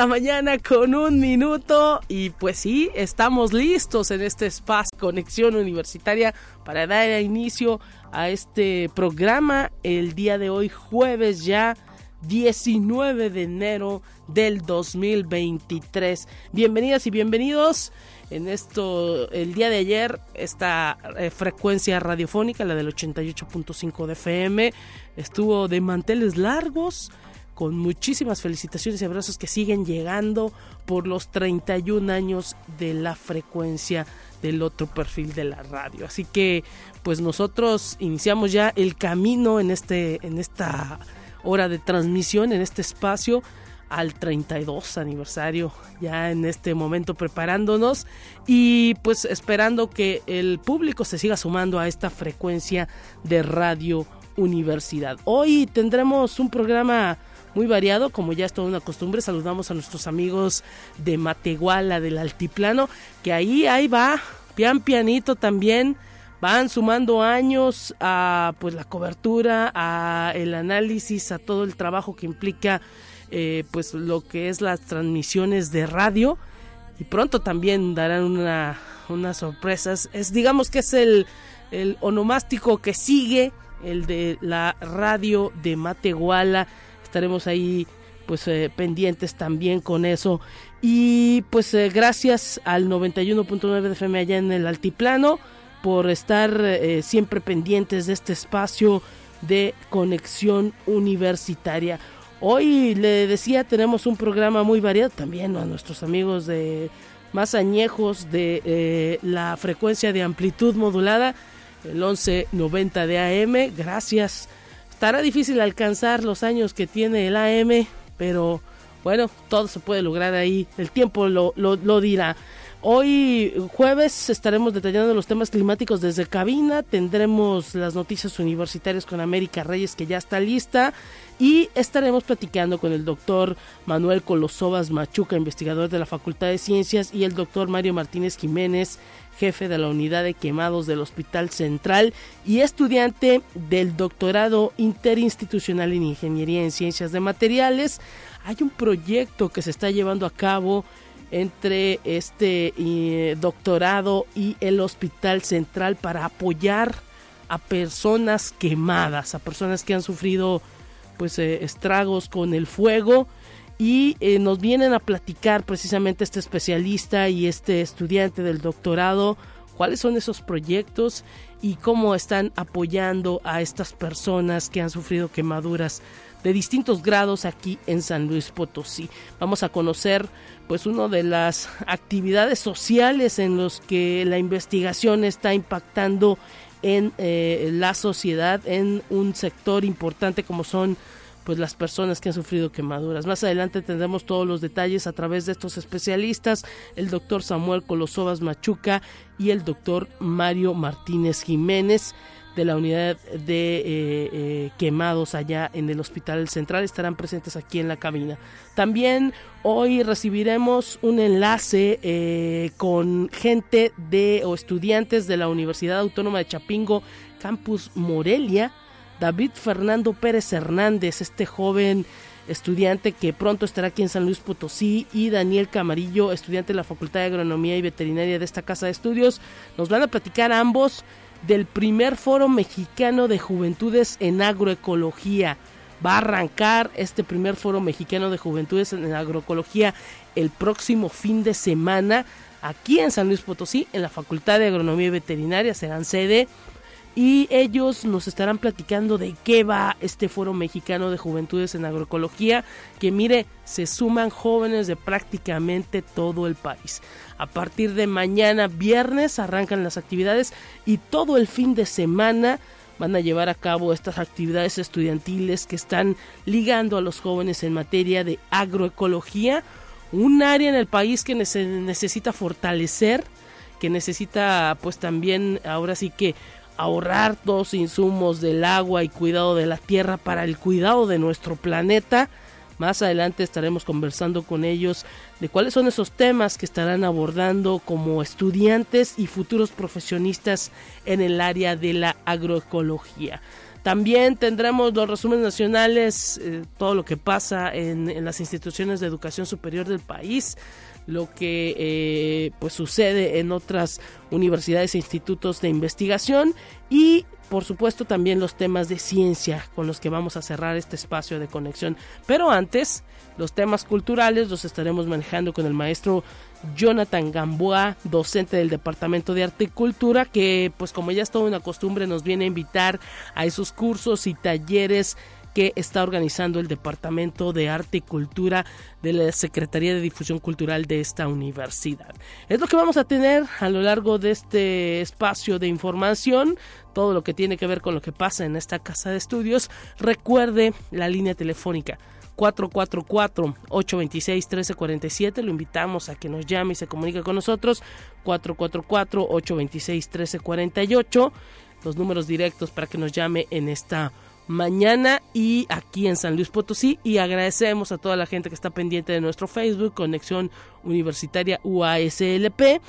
La mañana con un minuto y pues sí, estamos listos en este espacio Conexión Universitaria para dar inicio a este programa el día de hoy jueves ya 19 de enero del 2023. Bienvenidas y bienvenidos en esto el día de ayer esta eh, frecuencia radiofónica, la del 88.5 de FM, estuvo de manteles largos con muchísimas felicitaciones y abrazos que siguen llegando por los 31 años de la frecuencia del otro perfil de la radio. Así que pues nosotros iniciamos ya el camino en este en esta hora de transmisión en este espacio al 32 aniversario ya en este momento preparándonos y pues esperando que el público se siga sumando a esta frecuencia de radio universidad. Hoy tendremos un programa muy variado, como ya es toda una costumbre. Saludamos a nuestros amigos de Matehuala, del Altiplano, que ahí, ahí va, pian pianito también. Van sumando años a pues la cobertura, a el análisis, a todo el trabajo que implica eh, pues lo que es las transmisiones de radio y pronto también darán una, unas sorpresas. Es digamos que es el, el onomástico que sigue, el de la radio de Matehuala estaremos ahí pues eh, pendientes también con eso y pues eh, gracias al 91.9 de FM allá en el altiplano por estar eh, siempre pendientes de este espacio de conexión universitaria. Hoy le decía tenemos un programa muy variado también a nuestros amigos de más añejos de la frecuencia de amplitud modulada el 1190 de AM. Gracias Estará difícil alcanzar los años que tiene el AM, pero bueno, todo se puede lograr ahí, el tiempo lo, lo, dirá. Hoy jueves estaremos detallando los temas climáticos desde cabina, tendremos las noticias universitarias con América Reyes que ya está lista. Y estaremos platicando con el doctor Manuel Colosovas Machuca, investigador de la Facultad de Ciencias, y el doctor Mario Martínez Jiménez, jefe de la unidad de quemados del Hospital Central y estudiante del doctorado interinstitucional en Ingeniería en Ciencias de Materiales. Hay un proyecto que se está llevando a cabo entre este eh, doctorado y el Hospital Central para apoyar a personas quemadas, a personas que han sufrido pues eh, estragos con el fuego y eh, nos vienen a platicar precisamente este especialista y este estudiante del doctorado cuáles son esos proyectos y cómo están apoyando a estas personas que han sufrido quemaduras de distintos grados aquí en San Luis Potosí. Vamos a conocer pues una de las actividades sociales en los que la investigación está impactando en eh, la sociedad en un sector importante como son pues las personas que han sufrido quemaduras. Más adelante tendremos todos los detalles a través de estos especialistas, el doctor Samuel Colosovas Machuca y el doctor Mario Martínez Jiménez de la unidad de eh, eh, quemados allá en el Hospital Central estarán presentes aquí en la cabina. También hoy recibiremos un enlace eh, con gente de o estudiantes de la Universidad Autónoma de Chapingo, Campus Morelia, David Fernando Pérez Hernández, este joven estudiante que pronto estará aquí en San Luis Potosí, y Daniel Camarillo, estudiante de la Facultad de Agronomía y Veterinaria de esta casa de estudios. Nos van a platicar ambos del primer foro mexicano de juventudes en agroecología. Va a arrancar este primer foro mexicano de juventudes en agroecología el próximo fin de semana aquí en San Luis Potosí, en la Facultad de Agronomía y Veterinaria. Serán sede y ellos nos estarán platicando de qué va este foro mexicano de juventudes en agroecología, que mire, se suman jóvenes de prácticamente todo el país. A partir de mañana viernes arrancan las actividades y todo el fin de semana van a llevar a cabo estas actividades estudiantiles que están ligando a los jóvenes en materia de agroecología, un área en el país que necesita fortalecer que necesita pues también ahora sí que ahorrar dos insumos del agua y cuidado de la tierra para el cuidado de nuestro planeta. Más adelante estaremos conversando con ellos de cuáles son esos temas que estarán abordando como estudiantes y futuros profesionistas en el área de la agroecología. También tendremos los resúmenes nacionales, eh, todo lo que pasa en, en las instituciones de educación superior del país lo que eh, pues sucede en otras universidades e institutos de investigación y por supuesto también los temas de ciencia con los que vamos a cerrar este espacio de conexión. Pero antes, los temas culturales los estaremos manejando con el maestro Jonathan Gamboa, docente del Departamento de Arte y Cultura, que pues como ya es toda una costumbre nos viene a invitar a esos cursos y talleres que está organizando el Departamento de Arte y Cultura de la Secretaría de Difusión Cultural de esta universidad. Es lo que vamos a tener a lo largo de este espacio de información, todo lo que tiene que ver con lo que pasa en esta casa de estudios. Recuerde la línea telefónica 444-826-1347. Lo invitamos a que nos llame y se comunique con nosotros. 444-826-1348. Los números directos para que nos llame en esta mañana y aquí en San Luis Potosí. Y agradecemos a toda la gente que está pendiente de nuestro Facebook Conexión Universitaria UASLP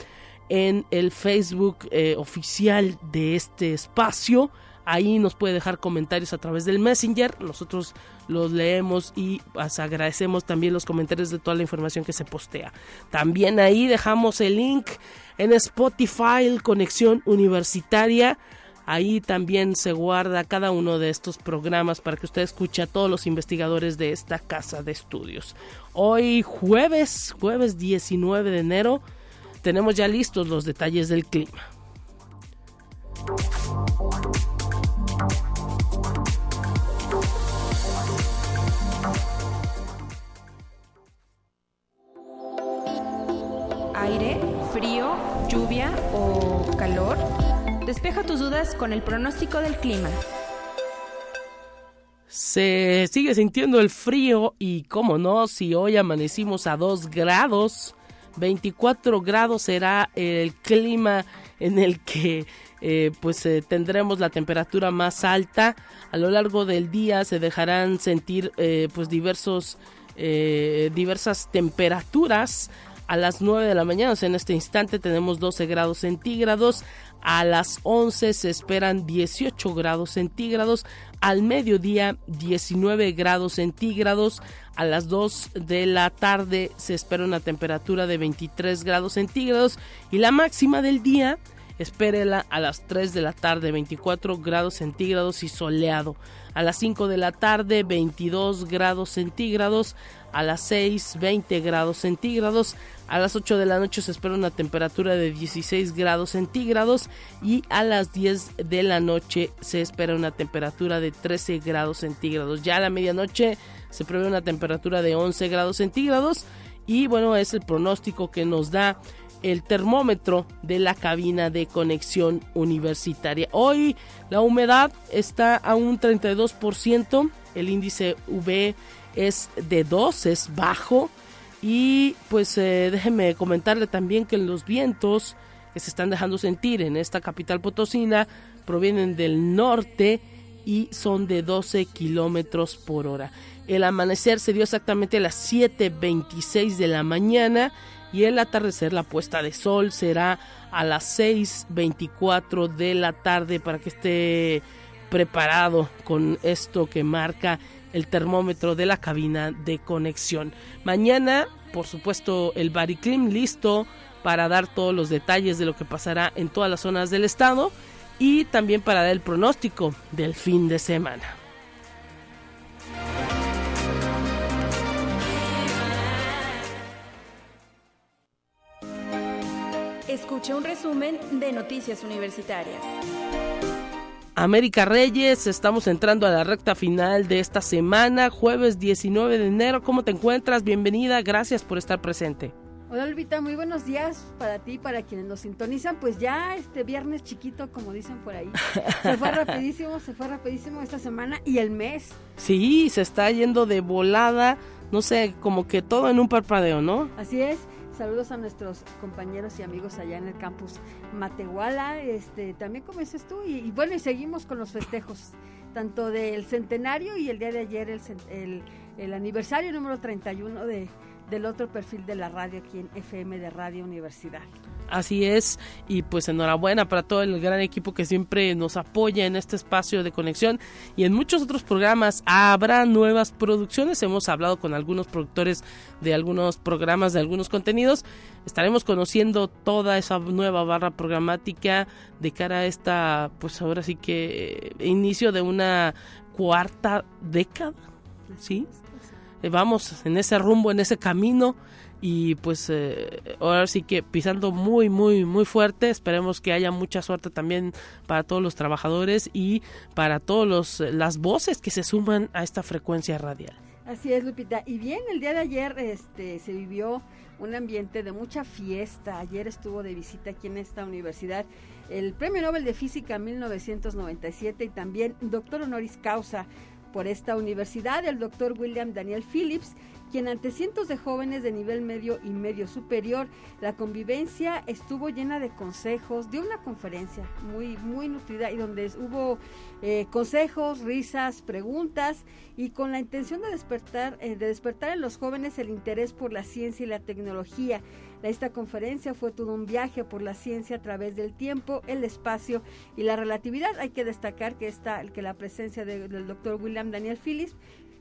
en el Facebook eh, oficial de este espacio. Ahí nos puede dejar comentarios a través del Messenger. Nosotros los leemos y pues, agradecemos también los comentarios de toda la información que se postea. También ahí dejamos el link en Spotify Conexión Universitaria Ahí también se guarda cada uno de estos programas para que usted escuche a todos los investigadores de esta casa de estudios. Hoy jueves, jueves 19 de enero, tenemos ya listos los detalles del clima. Aire, frío, lluvia o calor. Despeja tus dudas con el pronóstico del clima. Se sigue sintiendo el frío y, como no, si hoy amanecimos a 2 grados, 24 grados será el clima en el que eh, pues eh, tendremos la temperatura más alta. A lo largo del día se dejarán sentir eh, pues diversos diversas temperaturas a las 9 de la mañana, o en este instante tenemos 12 grados centígrados, a las 11 se esperan 18 grados centígrados, al mediodía 19 grados centígrados, a las 2 de la tarde se espera una temperatura de 23 grados centígrados y la máxima del día espérela a las 3 de la tarde 24 grados centígrados y soleado. A las 5 de la tarde 22 grados centígrados, a las 6 20 grados centígrados, a las 8 de la noche se espera una temperatura de 16 grados centígrados y a las 10 de la noche se espera una temperatura de 13 grados centígrados. Ya a la medianoche se prevé una temperatura de 11 grados centígrados y bueno, es el pronóstico que nos da el termómetro de la cabina de conexión universitaria. Hoy la humedad está a un 32%, el índice V es de 2, es bajo y pues eh, déjeme comentarle también que los vientos que se están dejando sentir en esta capital potosina provienen del norte y son de 12 kilómetros por hora. El amanecer se dio exactamente a las 7.26 de la mañana y el atardecer, la puesta de sol, será a las 6.24 de la tarde para que esté preparado con esto que marca el termómetro de la cabina de conexión. Mañana, por supuesto, el Bariclim listo para dar todos los detalles de lo que pasará en todas las zonas del estado y también para dar el pronóstico del fin de semana. Escucha un resumen de Noticias Universitarias. América Reyes, estamos entrando a la recta final de esta semana, jueves 19 de enero. ¿Cómo te encuentras? Bienvenida, gracias por estar presente. Hola Olvita, muy buenos días para ti, para quienes nos sintonizan. Pues ya este viernes chiquito, como dicen por ahí. Se fue rapidísimo, se fue rapidísimo esta semana y el mes. Sí, se está yendo de volada, no sé, como que todo en un parpadeo, ¿no? Así es Saludos a nuestros compañeros y amigos allá en el campus Matehuala. Este, también como dices tú, y, bueno, y seguimos con los festejos, tanto del centenario y el día de ayer el, el, el aniversario número 31 de, del otro perfil de la radio aquí en FM de Radio Universidad. Así es, y pues enhorabuena para todo el gran equipo que siempre nos apoya en este espacio de conexión y en muchos otros programas. Habrá nuevas producciones, hemos hablado con algunos productores de algunos programas, de algunos contenidos. Estaremos conociendo toda esa nueva barra programática de cara a esta, pues ahora sí que eh, inicio de una cuarta década, ¿sí? Eh, vamos en ese rumbo, en ese camino y pues eh, ahora sí que pisando muy muy muy fuerte esperemos que haya mucha suerte también para todos los trabajadores y para todos los las voces que se suman a esta frecuencia radial Así es, Lupita. Y bien, el día de ayer este, se vivió un ambiente de mucha fiesta. Ayer estuvo de visita aquí en esta universidad el Premio Nobel de Física 1997 y también doctor honoris causa por esta universidad, el doctor William Daniel Phillips, quien ante cientos de jóvenes de nivel medio y medio superior, la convivencia estuvo llena de consejos, dio una conferencia muy, muy nutrida y donde hubo eh, consejos, risas, preguntas y con la intención de despertar, eh, de despertar en los jóvenes el interés por la ciencia y la tecnología. Esta conferencia fue todo un viaje por la ciencia a través del tiempo, el espacio y la relatividad. Hay que destacar que, esta, que la presencia de- del doctor William Daniel Phillips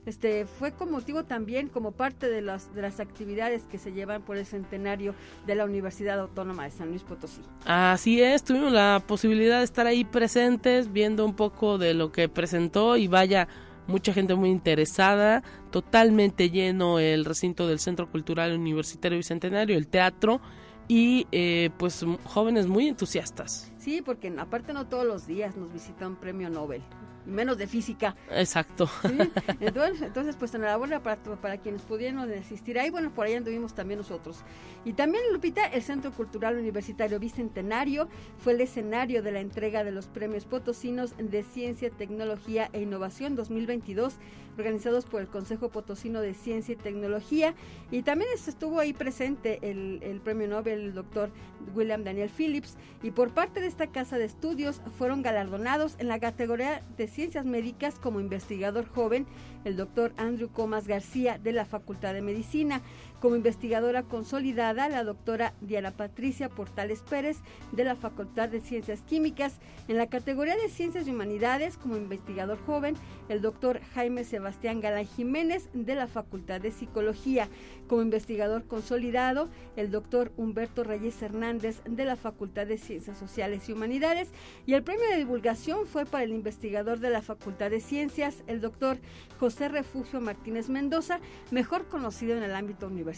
este fue con motivo también como parte de las de las actividades que se llevan por el centenario de la Universidad Autónoma de San Luis Potosí. Así es, tuvimos la posibilidad de estar ahí presentes, viendo un poco de lo que presentó y vaya, mucha gente muy interesada, totalmente lleno el recinto del Centro Cultural Universitario Bicentenario, el teatro y eh, pues jóvenes muy entusiastas. Sí, porque aparte no todos los días nos visita un premio Nobel, menos de física. Exacto. ¿sí? Entonces, entonces, pues enhorabuena para, para quienes pudieron asistir ahí. Bueno, por ahí anduvimos también nosotros. Y también, Lupita, el Centro Cultural Universitario Bicentenario fue el escenario de la entrega de los premios potosinos de Ciencia, Tecnología e Innovación 2022, organizados por el Consejo Potosino de Ciencia y Tecnología. Y también estuvo ahí presente el, premio Nobel, el doctor William Daniel Phillips. Y por parte de esta casa de estudios fueron galardonados en la categoría de ciencias médicas como investigador joven el doctor Andrew Comas García de la Facultad de Medicina, como investigadora consolidada la doctora Diana Patricia Portales Pérez de la Facultad de Ciencias Químicas, en la categoría de Ciencias y Humanidades como investigador joven el doctor Jaime Sebastián Galán Jiménez de la Facultad de Psicología, como investigador consolidado el doctor Humberto Reyes Hernández de la Facultad de Ciencias Sociales y Humanidades. Y el premio de divulgación fue para el investigador de la Facultad de Ciencias, el doctor José Refugio Martínez Mendoza, mejor conocido en el ámbito universitario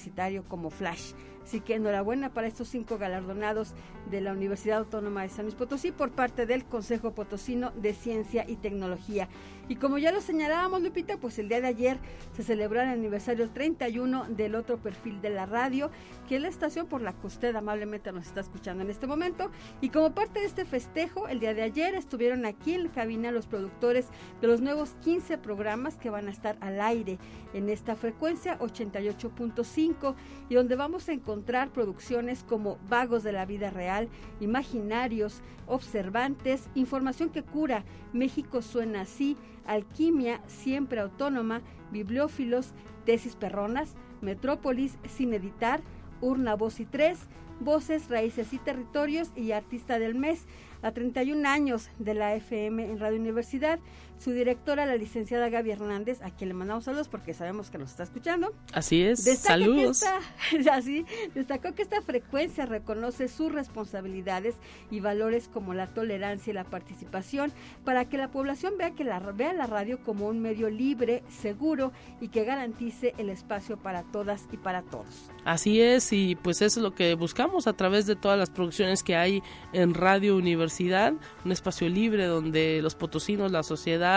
como Flash. Así que enhorabuena para estos cinco galardonados de la Universidad Autónoma de San Luis Potosí por parte del Consejo Potosino de Ciencia y Tecnología. Y como ya lo señalábamos, Lupita, pues el día de ayer se celebró el aniversario 31 del otro perfil de la radio, que es la estación por la que usted amablemente nos está escuchando en este momento. Y como parte de este festejo, el día de ayer estuvieron aquí en la cabina los productores de los nuevos 15 programas que van a estar al aire en esta frecuencia 88.5 y donde vamos a encontrar producciones como Vagos de la Vida Real, Imaginarios, Observantes, Información que Cura, México Suena Así, Alquimia, Siempre Autónoma, Bibliófilos, Tesis Perronas, Metrópolis, Sin Editar, Urna Voz y Tres, Voces, Raíces y Territorios y Artista del Mes. A 31 años de la FM en Radio Universidad, su directora, la licenciada Gaby Hernández, a quien le mandamos saludos porque sabemos que nos está escuchando. Así es. Destaca Saludos. esta- así, destacó que esta frecuencia reconoce sus responsabilidades y valores como la tolerancia y la participación para que la población vea que la vea la radio como un medio libre, seguro y que garantice el espacio para todas y para todos. Así es, y pues eso es lo que buscamos a través de todas las producciones que hay en Radio Universidad, un espacio libre donde los potosinos, la sociedad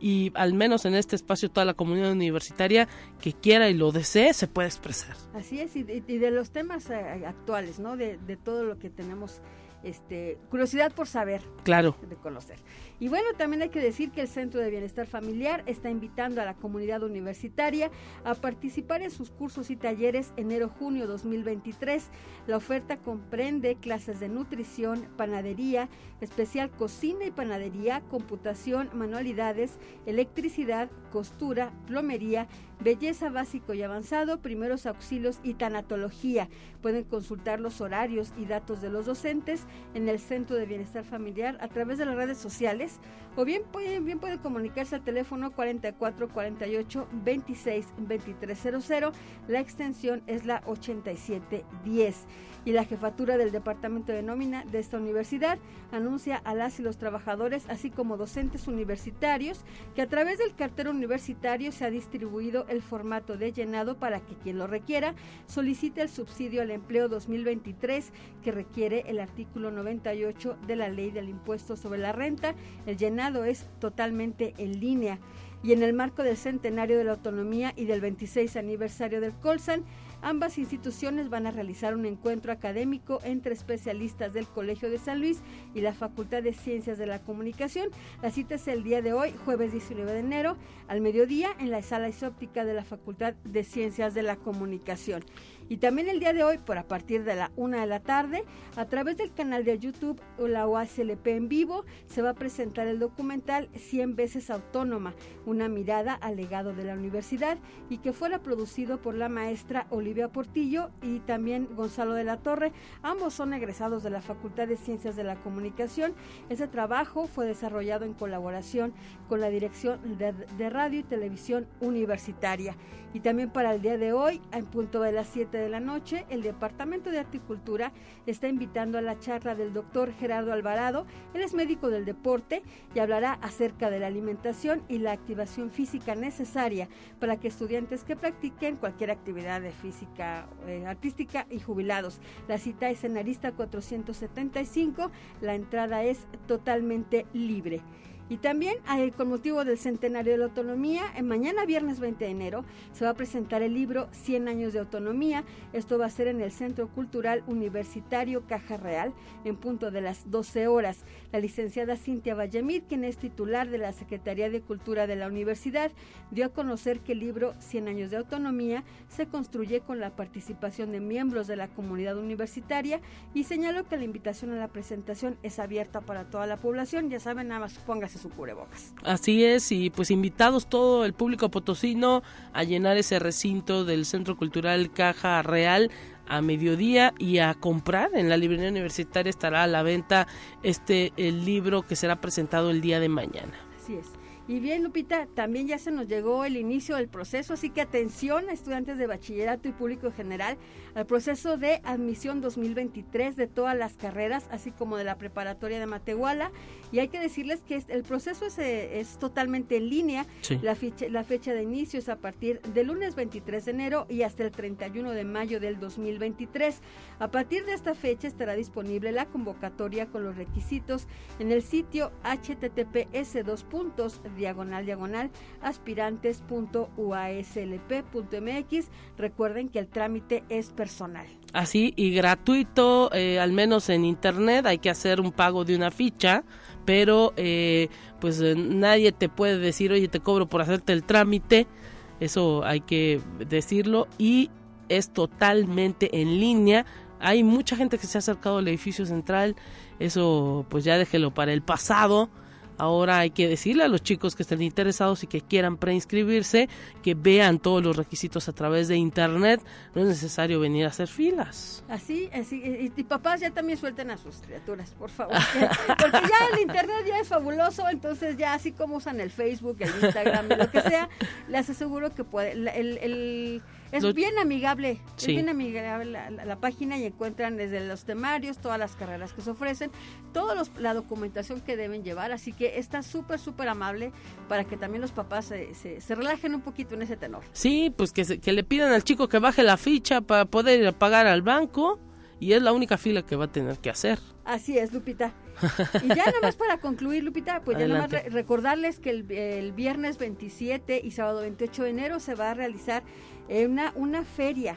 y al menos en este espacio toda la comunidad universitaria que quiera y lo desee se puede expresar. Así es, y de, y de los temas eh, actuales, ¿no? De, de todo lo que tenemos este, curiosidad por saber. Claro. De conocer. Y bueno, también hay que decir que el Centro de Bienestar Familiar está invitando a la comunidad universitaria a participar en sus cursos y talleres enero-junio 2023. La oferta comprende clases de nutrición, panadería, especial cocina y panadería, computación, manualidades, electricidad, costura, plomería, belleza básico y avanzado, primeros auxilios y tanatología. Pueden consultar los horarios y datos de los docentes en el Centro de Bienestar Familiar a través de las redes sociales o bien pueden, comunicarse al teléfono 44 48 26 2300. La extensión es la 8710 y la jefatura del Departamento de Nómina de esta universidad anuncia a las y los trabajadores, así como docentes universitarios, que a través del cartero universitario se ha distribuido el formato de llenado para que quien lo requiera solicite el subsidio al empleo 2023 que requiere el artículo 98 de la ley del impuesto sobre la renta. El llenado es totalmente en línea y en el marco del centenario de la autonomía y del 26 aniversario del Colsan, Ambas instituciones van a realizar un encuentro académico entre especialistas del Colegio de San Luis y la Facultad de Ciencias de la Comunicación. La cita es el día de hoy, jueves 19 de enero, al mediodía, en la sala isóptica de la Facultad de Ciencias de la Comunicación. Y también el día de hoy, por a partir de la una de la tarde, a través del canal de YouTube la OASLP en vivo, se va a presentar el documental 100 veces autónoma, una mirada al legado de la universidad y que fuera producido por la maestra Olivia Portillo y también Gonzalo de la Torre. Ambos son egresados de la Facultad de Ciencias de la Comunicación. Ese trabajo fue desarrollado en colaboración con la Dirección de, Radio y Televisión Universitaria. Y también para el día de hoy, en punto de las 7 de la noche, el Departamento de Articultura está invitando a la charla del doctor Gerardo Alvarado. Él es médico del deporte y hablará acerca de la alimentación y la activación física necesaria para que estudiantes que practiquen cualquier actividad de física eh, artística y jubilados. La cita es en Arista 475. La entrada es totalmente libre. Y también con motivo del centenario de la autonomía, en mañana viernes 20 de enero se va a presentar el libro 100 años de autonomía. Esto va a ser en el Centro Cultural Universitario Caja Real en punto de las 12 horas. La licenciada Cintia Vallemir, quien es titular de la Secretaría de Cultura de la universidad, dio a conocer que el libro 100 años de autonomía se construye con la participación de miembros de la comunidad universitaria y señaló que la invitación a la presentación es abierta para toda la población. Ya saben, nada más póngase su cubrebocas. Así es, y pues invitados todo el público potosino a llenar ese recinto del Centro Cultural Caja Real a mediodía y a comprar en la librería universitaria estará a la venta este el libro que será presentado el día de mañana. Así es. Y bien, Lupita, también ya se nos llegó el inicio del proceso, así que atención a estudiantes de bachillerato y público general al proceso de admisión 2023 de todas las carreras, así como de la preparatoria de Matehuala. Y hay que decirles que el proceso es, eh, es totalmente en línea. La, fecha, la fecha de inicio es a partir del lunes 23 de enero y hasta el 31 de mayo del 2023. A partir de esta fecha estará disponible la convocatoria con los requisitos en el sitio https dos puntos diagonal diagonal aspirantes.uaslp.mx. Recuerden que el trámite es personal. Así y gratuito, eh, al menos en internet, hay que hacer un pago de una ficha, pero eh, pues eh, nadie te puede decir, oye, te cobro por hacerte el trámite, eso hay que decirlo y es totalmente en línea. Hay mucha gente que se ha acercado al edificio central, eso pues ya déjelo para el pasado Ahora hay que decirle a los chicos que estén interesados y que quieran preinscribirse que vean todos los requisitos a través de internet. No es necesario venir a hacer filas. Así, así y, papás ya también suelten a sus criaturas, por favor. porque ya el internet ya es fabuloso, entonces ya así como usan el Facebook, el Instagram, lo que sea, les aseguro que puede. el es bien amigable, es bien amigable la, página y encuentran desde los temarios, todas las carreras que se ofrecen, toda la documentación que deben llevar, así que está súper, súper amable para que también los papás se, se, relajen un poquito en ese tenor. Sí, pues que, que le pidan al chico que baje la ficha para poder ir a pagar al banco y es la única fila que va a tener que hacer. Así es, Lupita. Y ya nada más para concluir, Lupita, pues ya nada más recordarles que el, el, viernes 27 y sábado 28 de enero se va a realizar una, una feria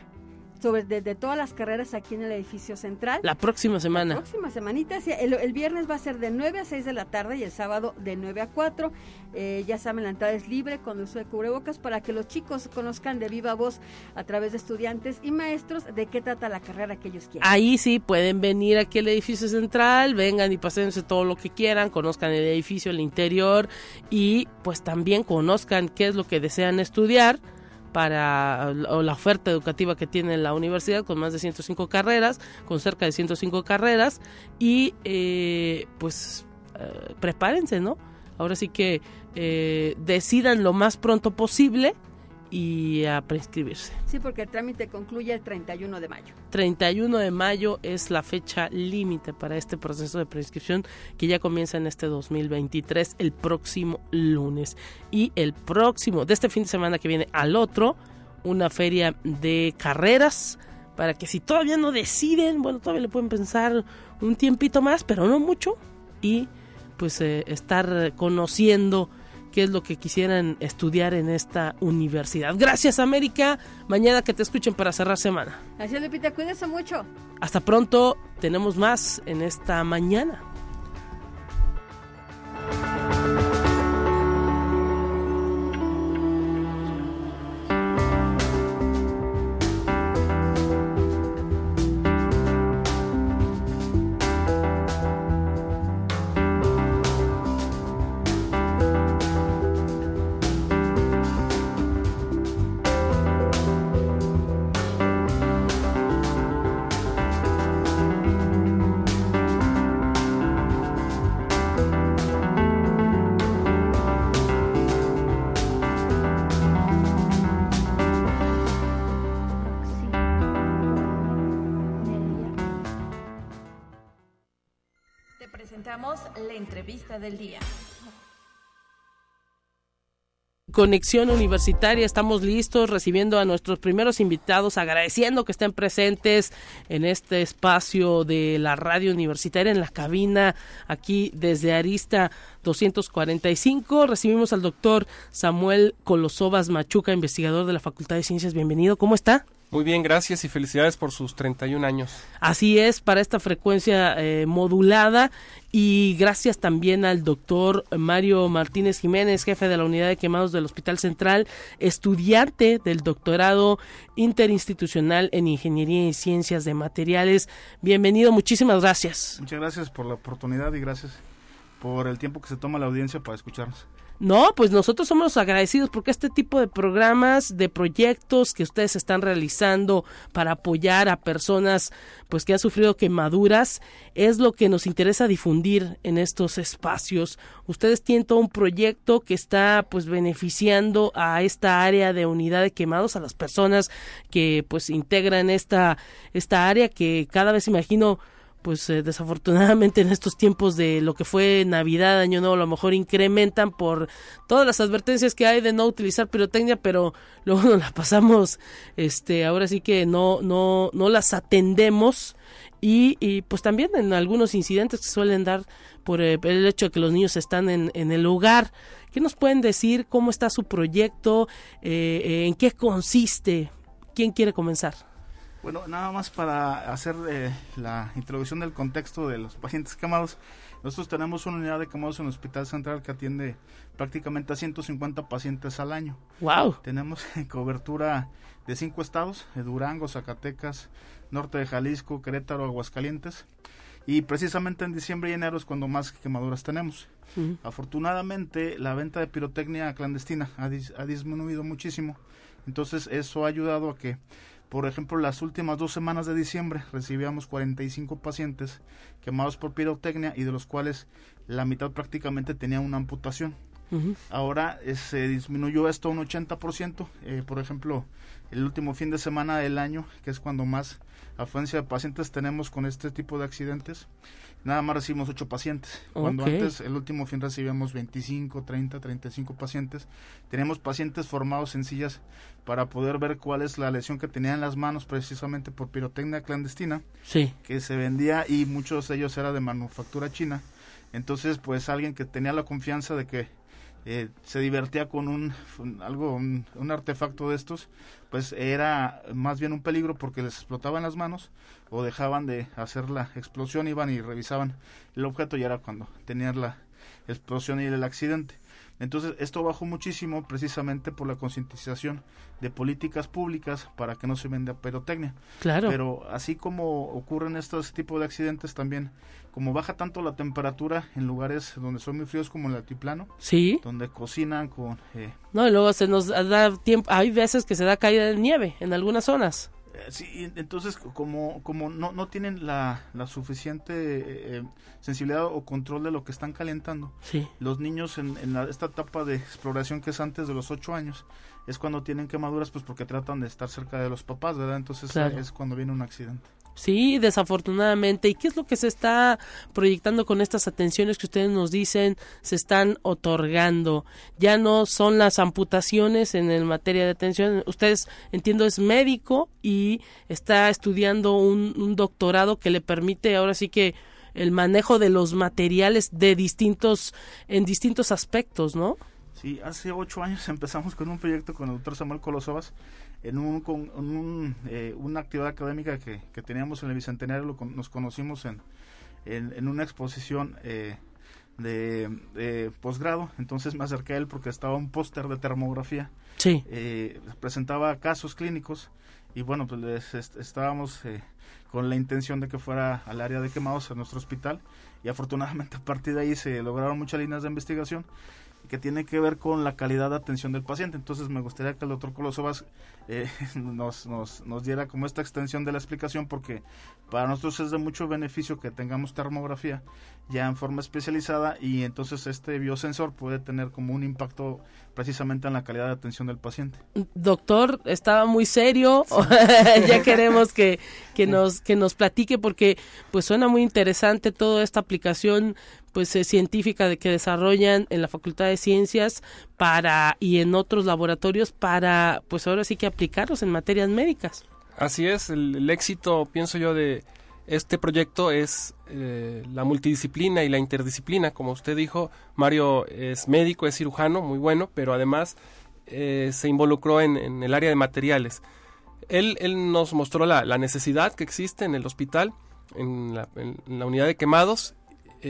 sobre de, todas las carreras aquí en el edificio central. La próxima semana. La próxima semanita, el, viernes va a ser de 9 a 6 de la tarde y el sábado de 9 a 4. Eh, ya saben, la entrada es libre con uso de cubrebocas para que los chicos conozcan de viva voz a través de estudiantes y maestros de qué trata la carrera que ellos quieren. Ahí sí pueden venir aquí al edificio central, vengan y pasense todo lo que quieran, conozcan el edificio, el interior y pues también conozcan qué es lo que desean estudiar para la oferta educativa que tiene la universidad con más de 105 carreras, con cerca de 105 carreras y eh, pues eh, prepárense, ¿no? Ahora sí que eh, decidan lo más pronto posible y a prescribirse. Sí, porque el trámite concluye el 31 de mayo. 31 de mayo es la fecha límite para este proceso de prescripción que ya comienza en este 2023, el próximo lunes. Y el próximo, de este fin de semana que viene al otro, una feria de carreras para que si todavía no deciden, bueno, todavía le pueden pensar un tiempito más, pero no mucho, y pues eh, estar conociendo qué es lo que quisieran estudiar en esta universidad. Gracias, América. Mañana que te escuchen para cerrar semana. Gracias, Lupita. Cuídese mucho. Hasta pronto. Tenemos más en esta mañana. Conexión Universitaria, estamos listos recibiendo a nuestros primeros invitados, agradeciendo que estén presentes en este espacio de la radio universitaria en la cabina aquí desde Arista 245. Recibimos al doctor Samuel Colosovas Machuca, investigador de la Facultad de Ciencias. Bienvenido, ¿cómo está? Muy bien, gracias y felicidades por sus 31 años. Así es, para esta frecuencia eh, modulada y gracias también al doctor Mario Martínez Jiménez, jefe de la unidad de quemados del Hospital Central, estudiante del doctorado interinstitucional en Ingeniería y Ciencias de Materiales. Bienvenido, muchísimas gracias. Muchas gracias por la oportunidad y gracias por el tiempo que se toma la audiencia para escucharnos. No, pues nosotros somos agradecidos porque este tipo de programas, de proyectos que ustedes están realizando para apoyar a personas pues que han sufrido quemaduras es lo que nos interesa difundir en estos espacios. Ustedes tienen todo un proyecto que está pues beneficiando a esta área de unidad de quemados a las personas que pues integran esta esta área que cada vez imagino pues eh, desafortunadamente en estos tiempos de lo que fue Navidad, Año Nuevo, a lo mejor incrementan por todas las advertencias que hay de no utilizar pirotecnia, pero luego nos la pasamos, este, ahora sí que no, no, no las atendemos y, y pues también en algunos incidentes que suelen dar por eh, el hecho de que los niños están en, en el hogar. ¿Qué nos pueden decir? ¿Cómo está su proyecto? Eh, ¿En qué consiste? ¿Quién quiere comenzar? Bueno, nada más para hacer eh, la introducción del contexto de los pacientes quemados. Nosotros tenemos una unidad de quemados en el Hospital Central que atiende prácticamente a 150 pacientes al año. Wow. Tenemos cobertura de cinco estados, de Durango, Zacatecas, norte de Jalisco, Querétaro, Aguascalientes. Y precisamente en diciembre y enero es cuando más quemaduras tenemos. Afortunadamente, la venta de pirotecnia clandestina ha, ha disminuido muchísimo. Entonces, eso ha ayudado a que por ejemplo, las últimas dos semanas de diciembre recibíamos 45 pacientes quemados por pirotecnia y de los cuales la mitad prácticamente tenía una amputación. Ahora eh, se disminuyó esto a un 80%. Eh, por ejemplo, el último fin de semana del año, que es cuando más afluencia de pacientes tenemos con este tipo de accidentes, nada más recibimos 8 pacientes. Cuando antes, el último fin recibíamos 25, 30, 35 pacientes. Tenemos pacientes formados en sillas para poder ver cuál es la lesión que tenían en las manos precisamente por pirotecnia clandestina. Sí. Que se vendía y muchos de ellos era de manufactura china. Entonces, pues alguien que tenía la confianza de que eh, se divertía con un, algo un, un artefacto de estos pues era más bien un peligro porque les explotaban las manos o dejaban de hacer la explosión iban y revisaban el objeto y era cuando tenían la explosión y el accidente entonces esto bajó muchísimo precisamente por la concientización de políticas públicas para que no se venda pirotecnia Claro. pero así como ocurren estos tipos de accidentes también, como baja tanto la temperatura en lugares donde son muy fríos como el altiplano, sí. donde cocinan con... eh, No, y luego se nos da tiempo. Hay veces que se da caída de nieve en algunas zonas. Eh, sí, entonces como, como no, no tienen la, la suficiente eh, sensibilidad o control de lo que están calentando, Sí. los niños en, en la- esta etapa de exploración que es antes de los 8 años, es cuando tienen quemaduras pues porque tratan de estar cerca de los papás, ¿verdad? Entonces Claro. es cuando viene un accidente. Sí, desafortunadamente. ¿Y qué es lo que se está proyectando con estas atenciones que ustedes nos dicen se están otorgando? Ya no son las amputaciones en el materia de atención. Ustedes, entiendo, es médico y está estudiando un, un doctorado que le permite ahora sí que el manejo de los materiales de distintos, en distintos aspectos, ¿no? Sí, hace ocho años empezamos con un proyecto con el doctor Samuel Colosovas en, un, con, un, eh, una actividad académica que, que teníamos en el Bicentenario, lo nos conocimos en, en, en una exposición eh, de, de posgrado, entonces me acerqué a él porque estaba un póster de termografía, Sí. eh, presentaba casos clínicos y bueno, pues les est- estábamos eh, con la intención de que fuera al área de quemados a nuestro hospital y afortunadamente a partir de ahí se lograron muchas líneas de investigación que tiene que ver con la calidad de atención del paciente. Entonces me gustaría que el doctor Colosovas eh, nos, nos, nos diera como esta extensión de la explicación porque para nosotros es de mucho beneficio que tengamos termografía ya en forma especializada y entonces este biosensor puede tener como un impacto precisamente en la calidad de atención del paciente. doctor estaba muy serio ya queremos que, que nos que nos platique porque pues suena muy interesante toda esta aplicación pues eh, científica de que desarrollan en la Facultad de Ciencias para y en otros laboratorios para pues ahora sí que aplicarlos en materias médicas Así es, el, éxito, pienso yo, de este proyecto es eh, la multidisciplina y la interdisciplina. Como usted dijo, Mario es médico, es cirujano, muy bueno, pero además eh, se involucró en, el área de materiales. Él, él nos mostró la, necesidad que existe en el hospital, en la unidad de quemados,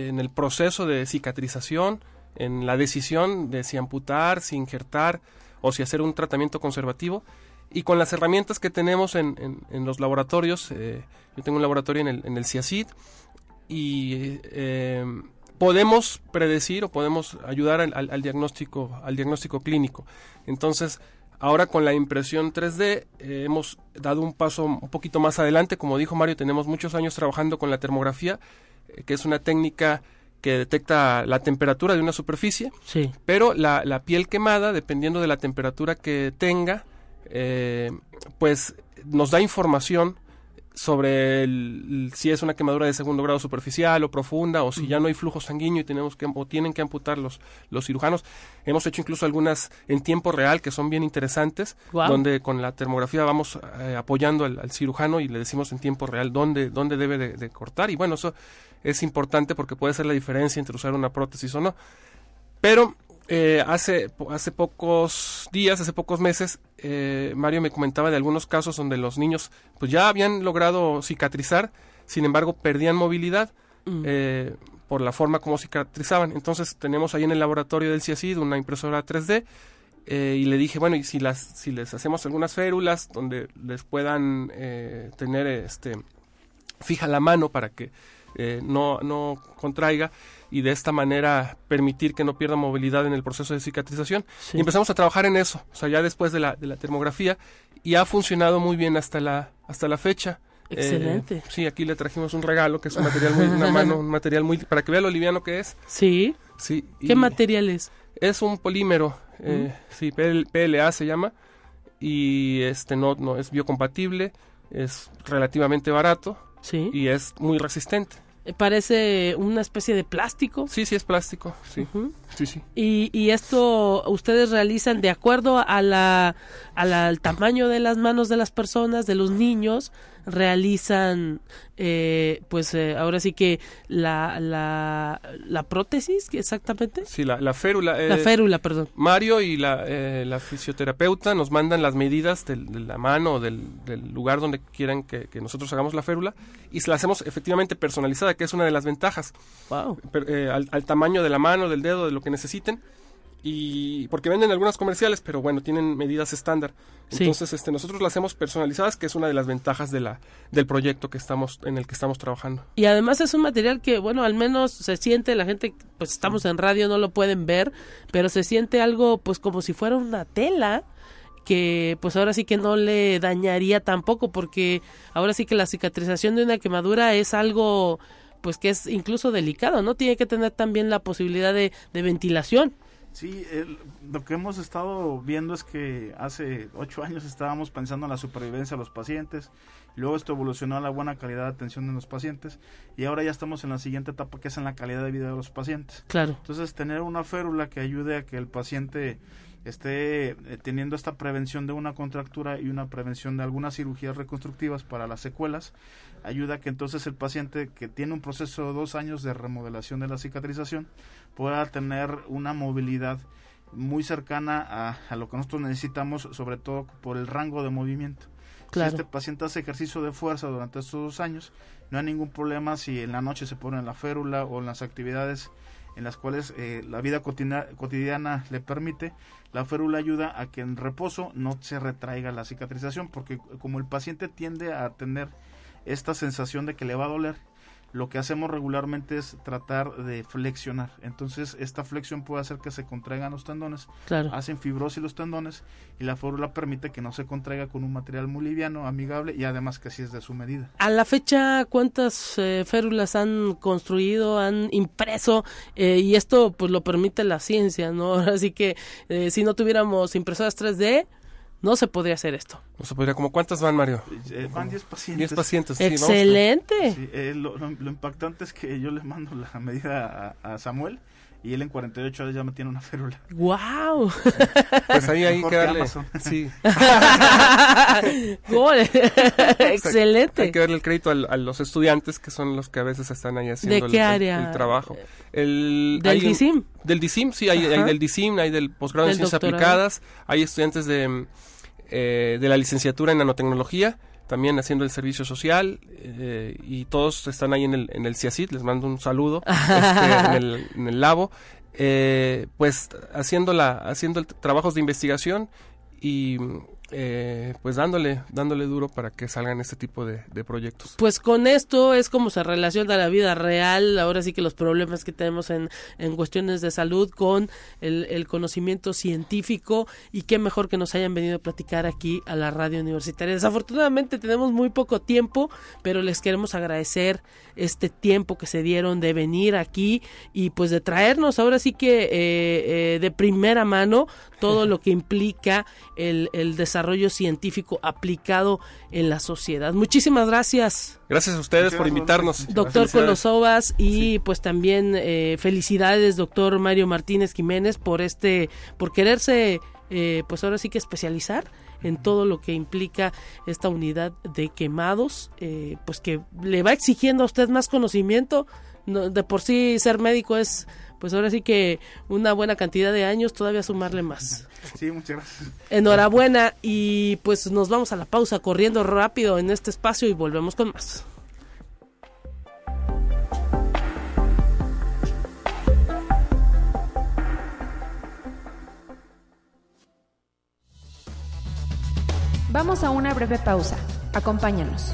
en el proceso de cicatrización, en la decisión de si amputar, si injertar o si hacer un tratamiento conservativo y con las herramientas que tenemos en, en- los laboratorios, eh, yo tengo un laboratorio en el, en el CIACID y eh, podemos predecir o podemos ayudar al, diagnóstico, al diagnóstico clínico. Entonces, ahora con la impresión 3D eh, hemos dado un paso un poquito más adelante. Como dijo Mario, tenemos muchos años trabajando con la termografía, que es una técnica que detecta la temperatura de una superficie sí. pero la, la piel quemada, dependiendo de la temperatura que tenga, eh, pues nos da información sobre el- si es una quemadura de segundo grado superficial o profunda o si ya no hay flujo sanguíneo y tenemos que o tienen que amputar los, los cirujanos. Hemos hecho incluso algunas en tiempo real que son bien interesantes, donde con la termografía vamos eh, apoyando al, al cirujano y le decimos en tiempo real dónde, dónde debe de, de cortar y bueno, eso es importante porque puede ser la diferencia entre usar una prótesis o no. Pero eh, hace, hace pocos días, hace pocos meses, eh, Mario me comentaba de algunos casos donde los niños pues ya habían logrado cicatrizar, sin embargo perdían movilidad Mm. eh, por la forma como cicatrizaban. Entonces tenemos ahí en el laboratorio del CIACID una impresora 3D eh, y le dije, bueno, y si, las, si les hacemos algunas férulas donde les puedan eh, tener este fija la mano para que eh, no, no contraiga y de esta manera permitir que no pierda movilidad en el proceso de cicatrización. Sí. Y empezamos a trabajar en eso, o sea, ya después de la, de la termografía, y ha funcionado muy bien hasta la, hasta la fecha. Excelente. Eh, sí, aquí le trajimos un regalo que es un material muy, una mano, un material muy, para que vea lo liviano que es. sí Sí. qué material es Es un polímero, eh, sí, PL PLA se llama, y este no, no es biocompatible, es relativamente barato sí y es muy resistente. Eh, parece una especie de plástico Sí, sí es plástico, sí, sí, sí. Y, y esto ustedes realizan de acuerdo a la, a la- al tamaño de las manos de las personas, de los niños. Realizan, eh, pues eh, ahora sí que la, la, la prótesis, exactamente. Sí, la, la férula. la eh, férula, perdón. Mario y la, eh, la fisioterapeuta nos mandan las medidas del- de la mano o del, del lugar donde quieran que, que nosotros hagamos la férula y se la hacemos efectivamente personalizada, que es una de las ventajas, Wow. eh, al, al tamaño de la mano, del dedo, de lo que necesiten. Y porque venden algunas comerciales, pero bueno, tienen medidas estándar. Sí. Entonces, este, nosotros las hacemos personalizadas, que es una de las ventajas de la, del proyecto que estamos, en el que estamos trabajando. Y además es un material que, bueno, al menos se siente, la gente, pues estamos en radio, no lo pueden ver, pero se siente algo, pues como si fuera una tela que pues ahora sí que no le dañaría tampoco porque ahora sí que la cicatrización de una quemadura es algo pues que es incluso delicado, ¿no? Tiene que tener también la posibilidad de, de ventilación. Sí, el- lo que hemos estado viendo es que hace ocho años estábamos pensando en la supervivencia de los pacientes, luego esto evolucionó a la buena calidad de atención de los pacientes y ahora ya estamos en la siguiente etapa que es en la calidad de vida de los pacientes. Claro. Entonces, tener una férula que ayude a que el paciente esté eh, teniendo esta prevención de una contractura y una prevención de algunas cirugías reconstructivas para las secuelas, ayuda a que entonces el paciente que tiene un proceso de dos años de remodelación de la cicatrización pueda tener una movilidad muy cercana a, a lo que nosotros necesitamos, sobre todo por el rango de movimiento. Claro. Si este paciente hace ejercicio de fuerza durante estos dos años, no hay ningún problema si en la noche se pone en la férula o en las actividades en las cuales eh, la vida cotina- cotidiana le permite, la férula ayuda a que en reposo no se retraiga la cicatrización, porque como el paciente tiende a tener esta sensación de que le va a doler, lo que hacemos regularmente es tratar de flexionar. Entonces, esta flexión puede hacer que se contraigan los tendones, Claro. hacen fibrosis los tendones y la férula permite que no se contraiga con un material muy liviano, amigable y además que sí es de su medida. A la fecha, ¿cuántas eh, férulas han construido, han impreso? Eh, y esto pues lo permite la ciencia, ¿no? Así que eh, si no tuviéramos impresoras 3D, no se podría hacer esto. No se podría, como cuántas van, Mario? Eh, van 10 pacientes. 10 pacientes. sí, vamos Excelente. Sí, eh, lo, lo- lo impactante es que yo le mando la medida a, a Samuel y él en 48 horas ya me tiene una férula. Wow. Pues ahí hay que que darle. Amazon. Sí, Gol. hay Excelente. que darle el crédito al- a, los estudiantes que son los que a veces están ahí haciendo ¿De el- qué el, área? el trabajo. El, Del hay DICIM. Del DICIM, sí, hay, hay del DICIM, hay del posgrado en ciencias doctorado. aplicadas, hay estudiantes de, mm, eh, de la licenciatura en nanotecnología, también haciendo el servicio social, eh, y todos están ahí en el, en el CIACIT, les mando un saludo, este, en, el, en el labo, eh, pues haciendo, la, haciendo el trabajos de investigación y eh, pues dándole, dándole duro para que salgan este tipo de, proyectos. Pues con esto es como se relaciona la vida real, ahora sí que los problemas que tenemos en, en cuestiones de salud con el, el conocimiento científico y qué mejor que nos hayan venido a platicar aquí a la radio universitaria. Desafortunadamente tenemos muy poco tiempo, pero les queremos agradecer este tiempo que se dieron de venir aquí y pues de traernos ahora sí que eh, eh, de primera mano todo lo que implica el, el desarrollo científico aplicado en la sociedad. Muchísimas gracias, Gracias a ustedes por invitarnos. Doctor. Colosovas, y pues también eh, felicidades, doctor Mario Martínez Jiménez, por este, por quererse, eh, pues ahora sí que especializar en todo lo que implica esta unidad de quemados, eh, pues que le va exigiendo a usted más conocimiento. No, de por sí ser médico es, pues ahora sí que una buena cantidad de años, todavía sumarle más. Sí, muchas gracias. Enhorabuena y pues nos vamos a la pausa corriendo rápido en este espacio y volvemos con más. Vamos a una breve pausa. Acompáñanos.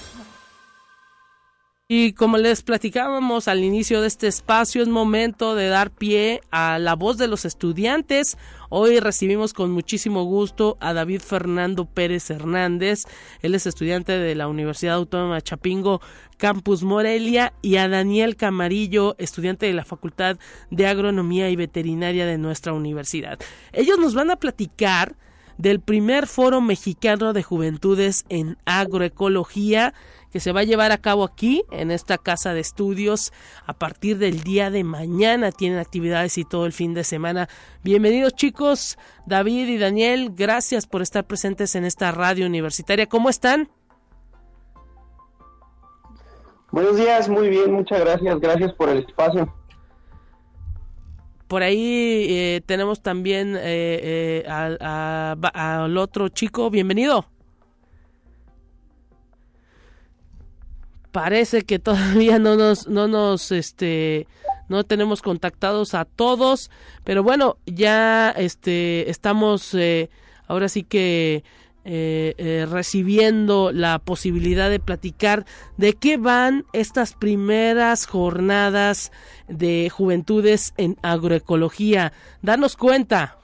Y como les platicábamos al inicio de este espacio, es momento de dar pie a la voz de los estudiantes. Hoy recibimos con muchísimo gusto a David Fernando Pérez Hernández. Él es estudiante de la Universidad Autónoma Chapingo, Campus Morelia, y a Daniel Camarillo, estudiante de la Facultad de Agronomía y Veterinaria de nuestra universidad. Ellos nos van a platicar del primer foro mexicano de juventudes en agroecología que se va a llevar a cabo aquí en esta casa de estudios a partir del día de mañana. Tienen actividades y todo el fin de semana. Bienvenidos chicos, David y Daniel, gracias por estar presentes en esta radio universitaria. ¿Cómo están? Buenos días, muy bien, muchas gracias, gracias por el espacio. Por ahí eh, tenemos también eh, eh, al, otro chico, bienvenido. Parece que todavía no nos, no nos, este, no tenemos contactados a todos, pero bueno, ya, este, estamos, ahora sí que eh, eh, recibiendo la posibilidad de platicar de qué van estas primeras jornadas de juventudes en agroecología. Danos cuenta.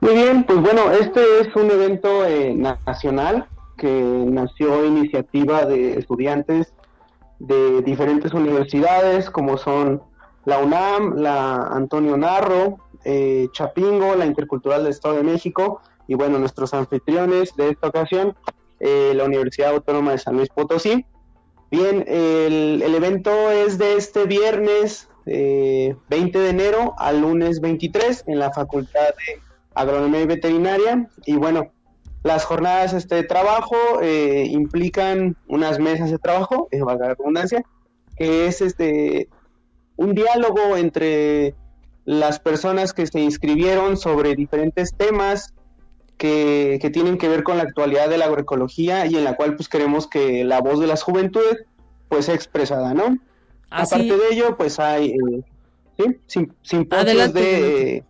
Muy bien, pues bueno, este es un evento eh, nacional que nació iniciativa de estudiantes de diferentes universidades como son la UNAM, la Antonio Narro, eh, Chapingo, la Intercultural del Estado de México y bueno, nuestros anfitriones de esta ocasión, eh, la Universidad Autónoma de San Luis Potosí. Bien, el, evento es de este viernes 20 eh, de enero al lunes 23 en la Facultad de Agronomía y Veterinaria y bueno, las jornadas este, de trabajo implican unas mesas de trabajo, es valga la redundancia, que es este un diálogo entre las personas que se inscribieron sobre diferentes temas que, tienen que ver con la actualidad de la agroecología y en la cual pues queremos que la voz de las juventudes pues sea expresada, ¿no? Aparte de ello, pues hay eh, ¿sí? simposios de,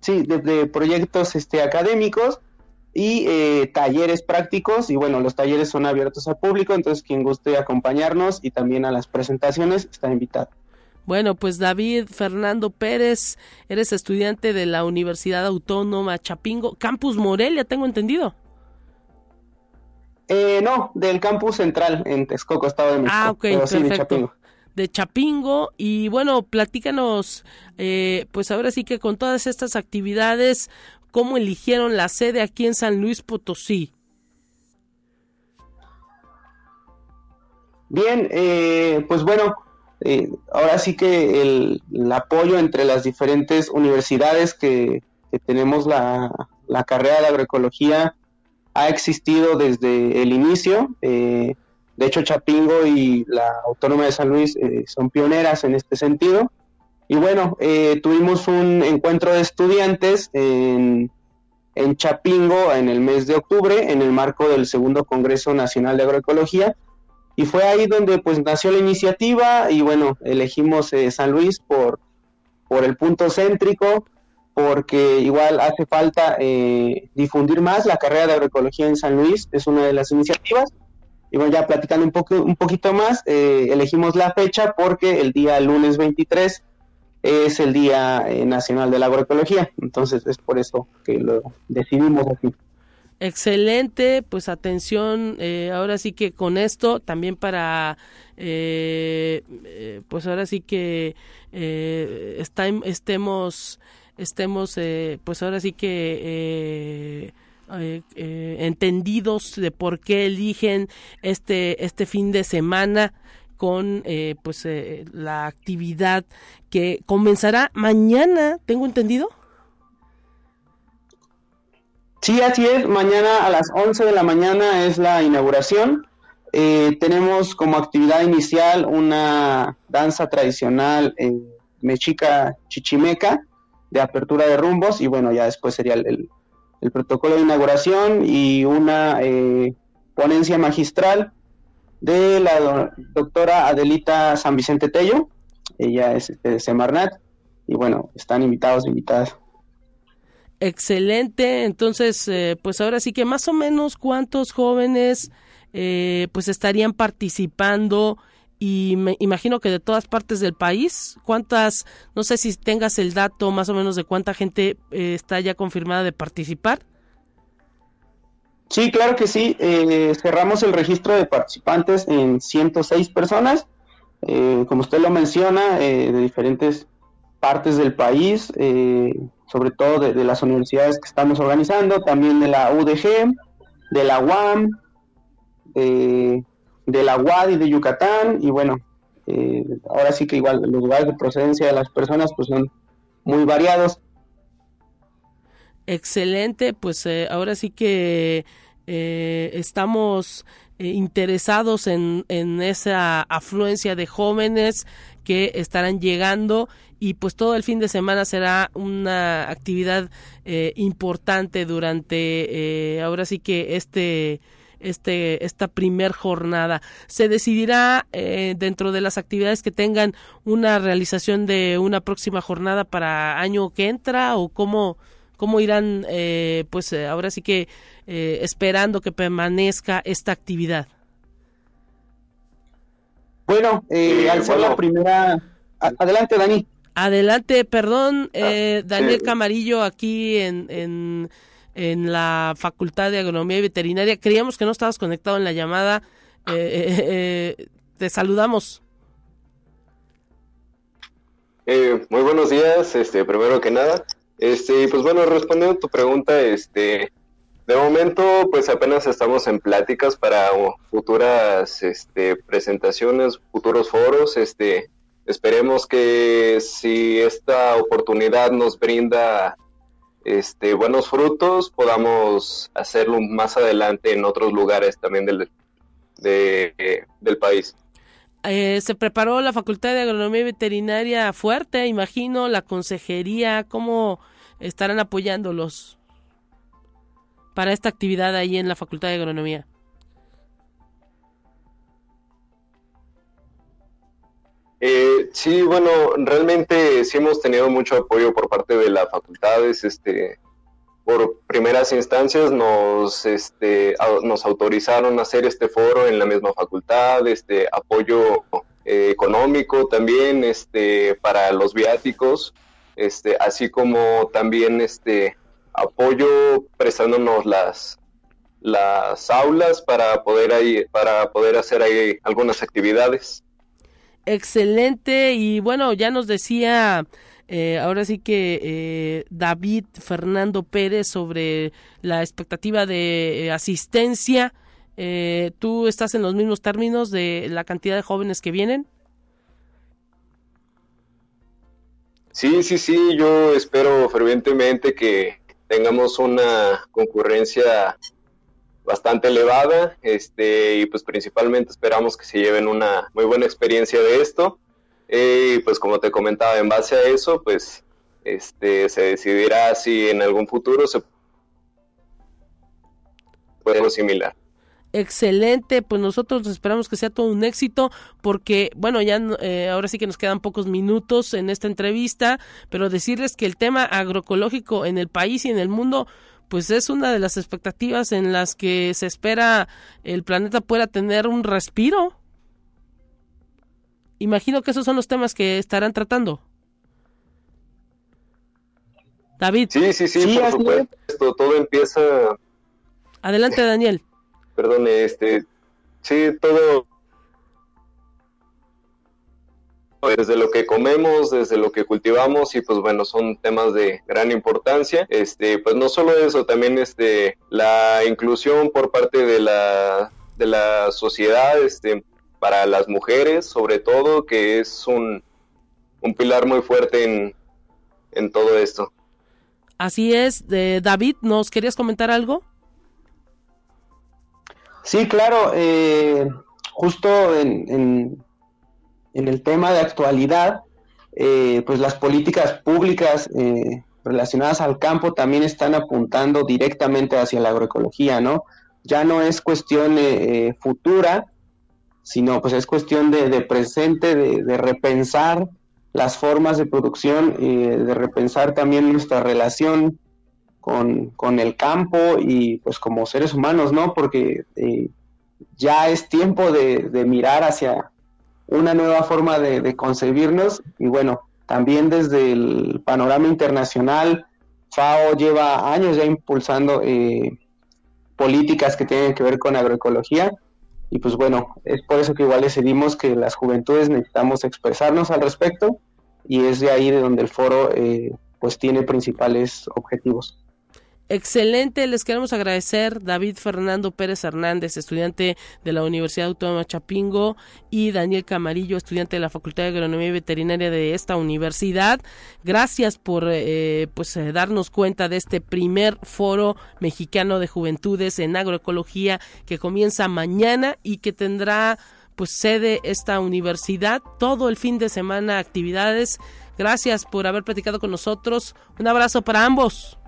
sí, de, proyectos este, académicos y eh, talleres prácticos y bueno, los talleres son abiertos al público, entonces quien guste acompañarnos y también a las presentaciones está invitado. Bueno, pues David Fernando Pérez, eres estudiante de la Universidad Autónoma Chapingo, Campus Morelia, tengo entendido. Eh, no, del campus central en Texcoco, Estado de México. Ah, ok, perfecto. de Chapingo. De Chapingo y bueno, platícanos, eh, pues ahora sí que con todas estas actividades, ¿cómo eligieron la sede aquí en San Luis Potosí? Bien, eh, pues bueno, eh, ahora sí que el, apoyo entre las diferentes universidades que, tenemos la, carrera de agroecología ha existido desde el inicio. Eh, de hecho, Chapingo y la Autónoma de San Luis eh, son pioneras en este sentido. Y bueno, tuvimos un encuentro de estudiantes en, en Chapingo en el mes de octubre, en el marco del segundo Congreso Nacional de Agroecología, y fue ahí donde pues nació la iniciativa y bueno, elegimos eh, San Luis por, por el punto céntrico, porque igual hace falta eh, difundir más la carrera de agroecología en San Luis, es una de las iniciativas. Y bueno, ya platicando un, poco, un poquito más, eh, elegimos la fecha porque el día lunes 23 es el Día Nacional de la Agroecología, entonces es por eso que lo decidimos así. Excelente, pues atención, eh, ahora sí que con esto también para, eh, eh, pues ahora sí que está, estemos, estemos, pues ahora sí que entendidos de por qué eligen este, este fin de semana con pues la actividad que comenzará mañana, tengo entendido. Sí, así es. Mañana a las 11 de la mañana es la inauguración. Eh, tenemos como actividad inicial una danza tradicional mexica chichimeca de apertura de rumbos y bueno, ya después sería el, protocolo de inauguración y una eh, ponencia magistral de la doctora Adelita San Vicente Tello. Ella es este, de Semarnat y bueno, están invitados, invitadas. Excelente, entonces, eh, pues ahora sí que más o menos cuántos jóvenes eh, pues estarían participando y me imagino que de todas partes del país, cuántas, no sé si tengas el dato más o menos de cuánta gente eh, está ya confirmada de participar. Sí, claro que sí, cerramos el registro de participantes en 106 personas, como usted lo menciona, de diferentes partes del país, eh, sobre todo de, las universidades que estamos organizando, también de la UDG, de la UAM, de, la UAD y de Yucatán, y bueno, eh, ahora sí que igual los lugares de procedencia de las personas pues son muy variados. Excelente, pues eh, ahora sí que estamos interesados en, en esa afluencia de jóvenes que estarán llegando y pues todo el fin de semana será una actividad eh, importante durante eh, ahora sí que este este esta primer jornada. Se decidirá eh, dentro de las actividades que tengan una realización de una próxima jornada para año que entra o cómo cómo irán pues ahora sí que esperando que permanezca esta actividad bueno al ser la primera adelante Dani Adelante, perdón, ah, eh, Daniel Camarillo, aquí en, en, en, la Facultad de Agronomía y Veterinaria. Creíamos que no estabas conectado en la llamada. Eh, eh, te saludamos. muy buenos días, este, primero que nada. Este, pues bueno, respondiendo a tu pregunta, este, de momento, pues apenas estamos en pláticas para futuras este, presentaciones, futuros foros, este, Esperemos que si esta oportunidad nos brinda este, buenos frutos, podamos hacerlo más adelante en otros lugares también del, del país. Eh, se preparó la Facultad de Agronomía y Veterinaria fuerte, imagino, la consejería, ¿cómo estarán apoyándolos para esta actividad ahí en la Facultad de Agronomía? Eh, sí, bueno, realmente sí hemos tenido mucho apoyo por parte de las facultades, este, por primeras instancias nos, este, nos autorizaron a hacer este foro en la misma facultad, este, apoyo eh, económico también, este, para los viáticos, este, así como también, este, apoyo prestándonos las, las aulas para poder ahí, para poder hacer ahí algunas actividades. Excelente y bueno, ya nos decía eh, ahora sí que eh, David Fernando Pérez sobre la expectativa de eh, asistencia. ¿Tú estás en los mismos términos de la cantidad de jóvenes que vienen? Sí, sí, sí, yo espero fervientemente que tengamos una concurrencia bastante elevada este, y pues principalmente esperamos que se lleven una muy buena experiencia de esto y pues como te comentaba en base a eso pues este se decidirá si en algún futuro se puede similar excelente, pues nosotros esperamos que sea todo un éxito porque, bueno, ya eh, ahora sí que nos quedan pocos minutos en esta entrevista, pero decirles que el tema agroecológico en el país y en el mundo pues es una de las expectativas en las que se espera el planeta pueda tener un respiro. Imagino que esos son los temas que estarán tratando. David. Sí, sí, sí, por supuesto. Todo empieza. Adelante, Daniel. Perdón, este. Sí, todo desde lo que comemos, desde lo que cultivamos y pues bueno, son temas de gran importancia. Este, pues no solo eso, también este la inclusión por parte de la de la sociedad este para las mujeres, sobre todo, que es un, un pilar muy fuerte en, en todo esto. Así es, de David, ¿nos querías comentar algo? Sí, claro, eh, justo en, en el tema de actualidad, eh, pues las políticas públicas eh, relacionadas al campo también están apuntando directamente hacia la agroecología, ¿no? Ya no es cuestión eh, futura, sino pues es cuestión de, presente, de, repensar las formas de producción, de repensar también nuestra relación con, con, el campo y pues como seres humanos, ¿no? Porque ya es tiempo de, de mirar hacia, una nueva forma de, concebirnos y bueno, también desde el panorama internacional, FAO lleva años ya impulsando eh, políticas que tienen que ver con agroecología y pues bueno, es por eso que igual decidimos que las juventudes necesitamos expresarnos al respecto y es de ahí de donde el foro eh, pues tiene principales objetivos. Excelente, les queremos agradecer David Fernando Pérez Hernández, estudiante de la Universidad Autónoma Chapingo, y Daniel Camarillo, estudiante de la Facultad de Agronomía y Veterinaria de esta universidad. Gracias por eh, pues eh, darnos cuenta de este primer foro mexicano de juventudes en agroecología que comienza mañana y que tendrá pues sede esta universidad todo el fin de semana actividades. Gracias por haber platicado con nosotros. Un abrazo para ambos.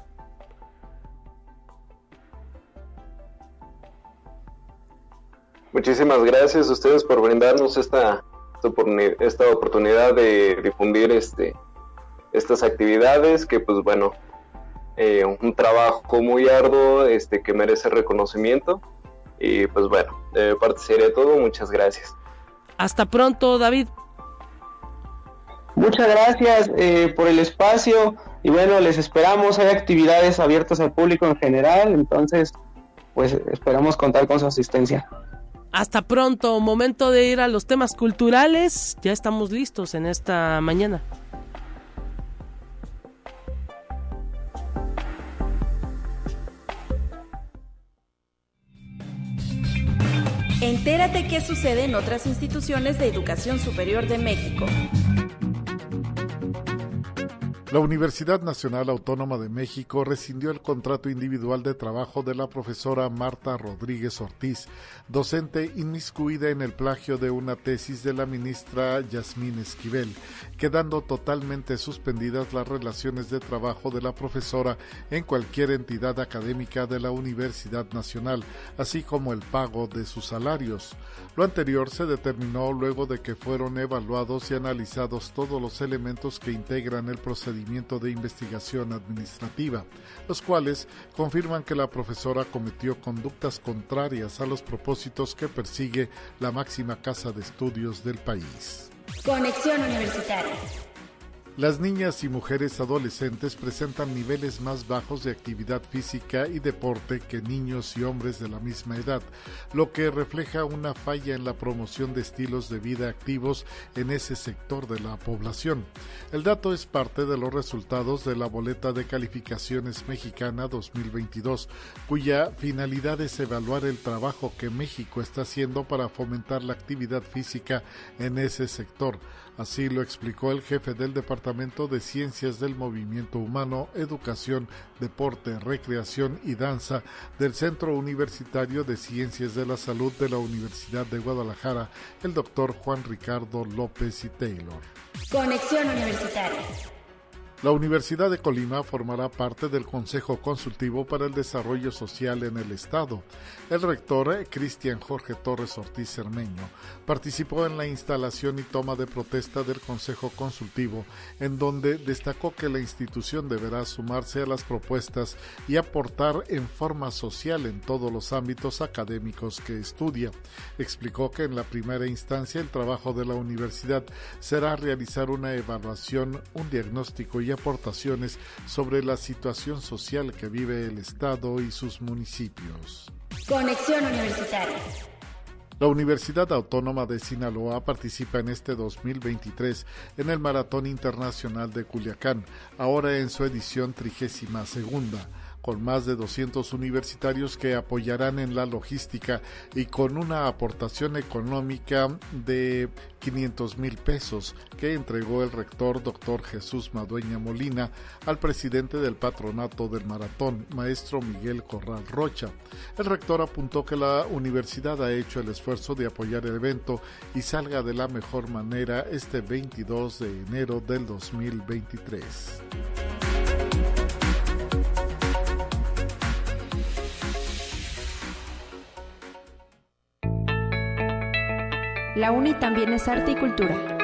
Muchísimas gracias a ustedes por brindarnos esta, esta oportunidad de difundir este, estas actividades que pues bueno, eh, un trabajo muy arduo este, que merece reconocimiento y pues bueno, de parte sería todo, muchas gracias. Hasta pronto David. Muchas gracias eh, por el espacio y bueno, les esperamos, hay actividades abiertas al público en general, entonces pues esperamos contar con su asistencia. Hasta pronto, momento de ir a los temas culturales. Ya estamos listos en esta mañana. Entérate qué sucede en otras instituciones de educación superior de México. La Universidad Nacional Autónoma de México rescindió el contrato individual de trabajo de la profesora Marta Rodríguez Ortiz, docente inmiscuida en el plagio de una tesis de la ministra Yasmín Esquivel, quedando totalmente suspendidas las relaciones de trabajo de la profesora en cualquier entidad académica de la Universidad Nacional, así como el pago de sus salarios. Lo anterior se determinó luego de que fueron evaluados y analizados todos los elementos que integran el procedimiento de investigación administrativa, los cuales confirman que la profesora cometió conductas contrarias a los propósitos que persigue la máxima casa de estudios del país. Conexión Universitaria. Las niñas y mujeres adolescentes presentan niveles más bajos de actividad física y deporte que niños y hombres de la misma edad, lo que refleja una falla en la promoción de estilos de vida activos en ese sector de la población. El dato es parte de los resultados de la boleta de calificaciones mexicana 2022, cuya finalidad es evaluar el trabajo que México está haciendo para fomentar la actividad física en ese sector Así lo explicó el jefe del Departamento de Ciencias del Movimiento Humano, Educación, Deporte, Recreación y Danza del Centro Universitario de Ciencias de la Salud de la Universidad de Guadalajara, el doctor Juan Ricardo López y Taylor. Conexión Universitaria. La Universidad de Colima formará parte del Consejo Consultivo para el Desarrollo Social en el Estado. El rector, eh, Cristian Jorge Torres Ortiz Cermeño, participó en la instalación y toma de protesta del Consejo Consultivo, en donde destacó que la institución deberá sumarse a las propuestas y aportar en forma social en todos los ámbitos académicos que estudia. Explicó que en la primera instancia el trabajo de la universidad será realizar una evaluación, un diagnóstico y aportaciones sobre la situación social que vive el Estado y sus municipios. Conexión Universitaria. La Universidad Autónoma de Sinaloa participa en este 2023 en el Maratón Internacional de Culiacán, ahora en su edición trigésima segunda con más de 200 universitarios que apoyarán en la logística y con una aportación económica de 500 mil pesos que entregó el rector doctor Jesús Madueña Molina al presidente del patronato del maratón, maestro Miguel Corral Rocha. El rector apuntó que la universidad ha hecho el esfuerzo de apoyar el evento y salga de la mejor manera este 22 de enero del 2023. La UNI también es arte y cultura.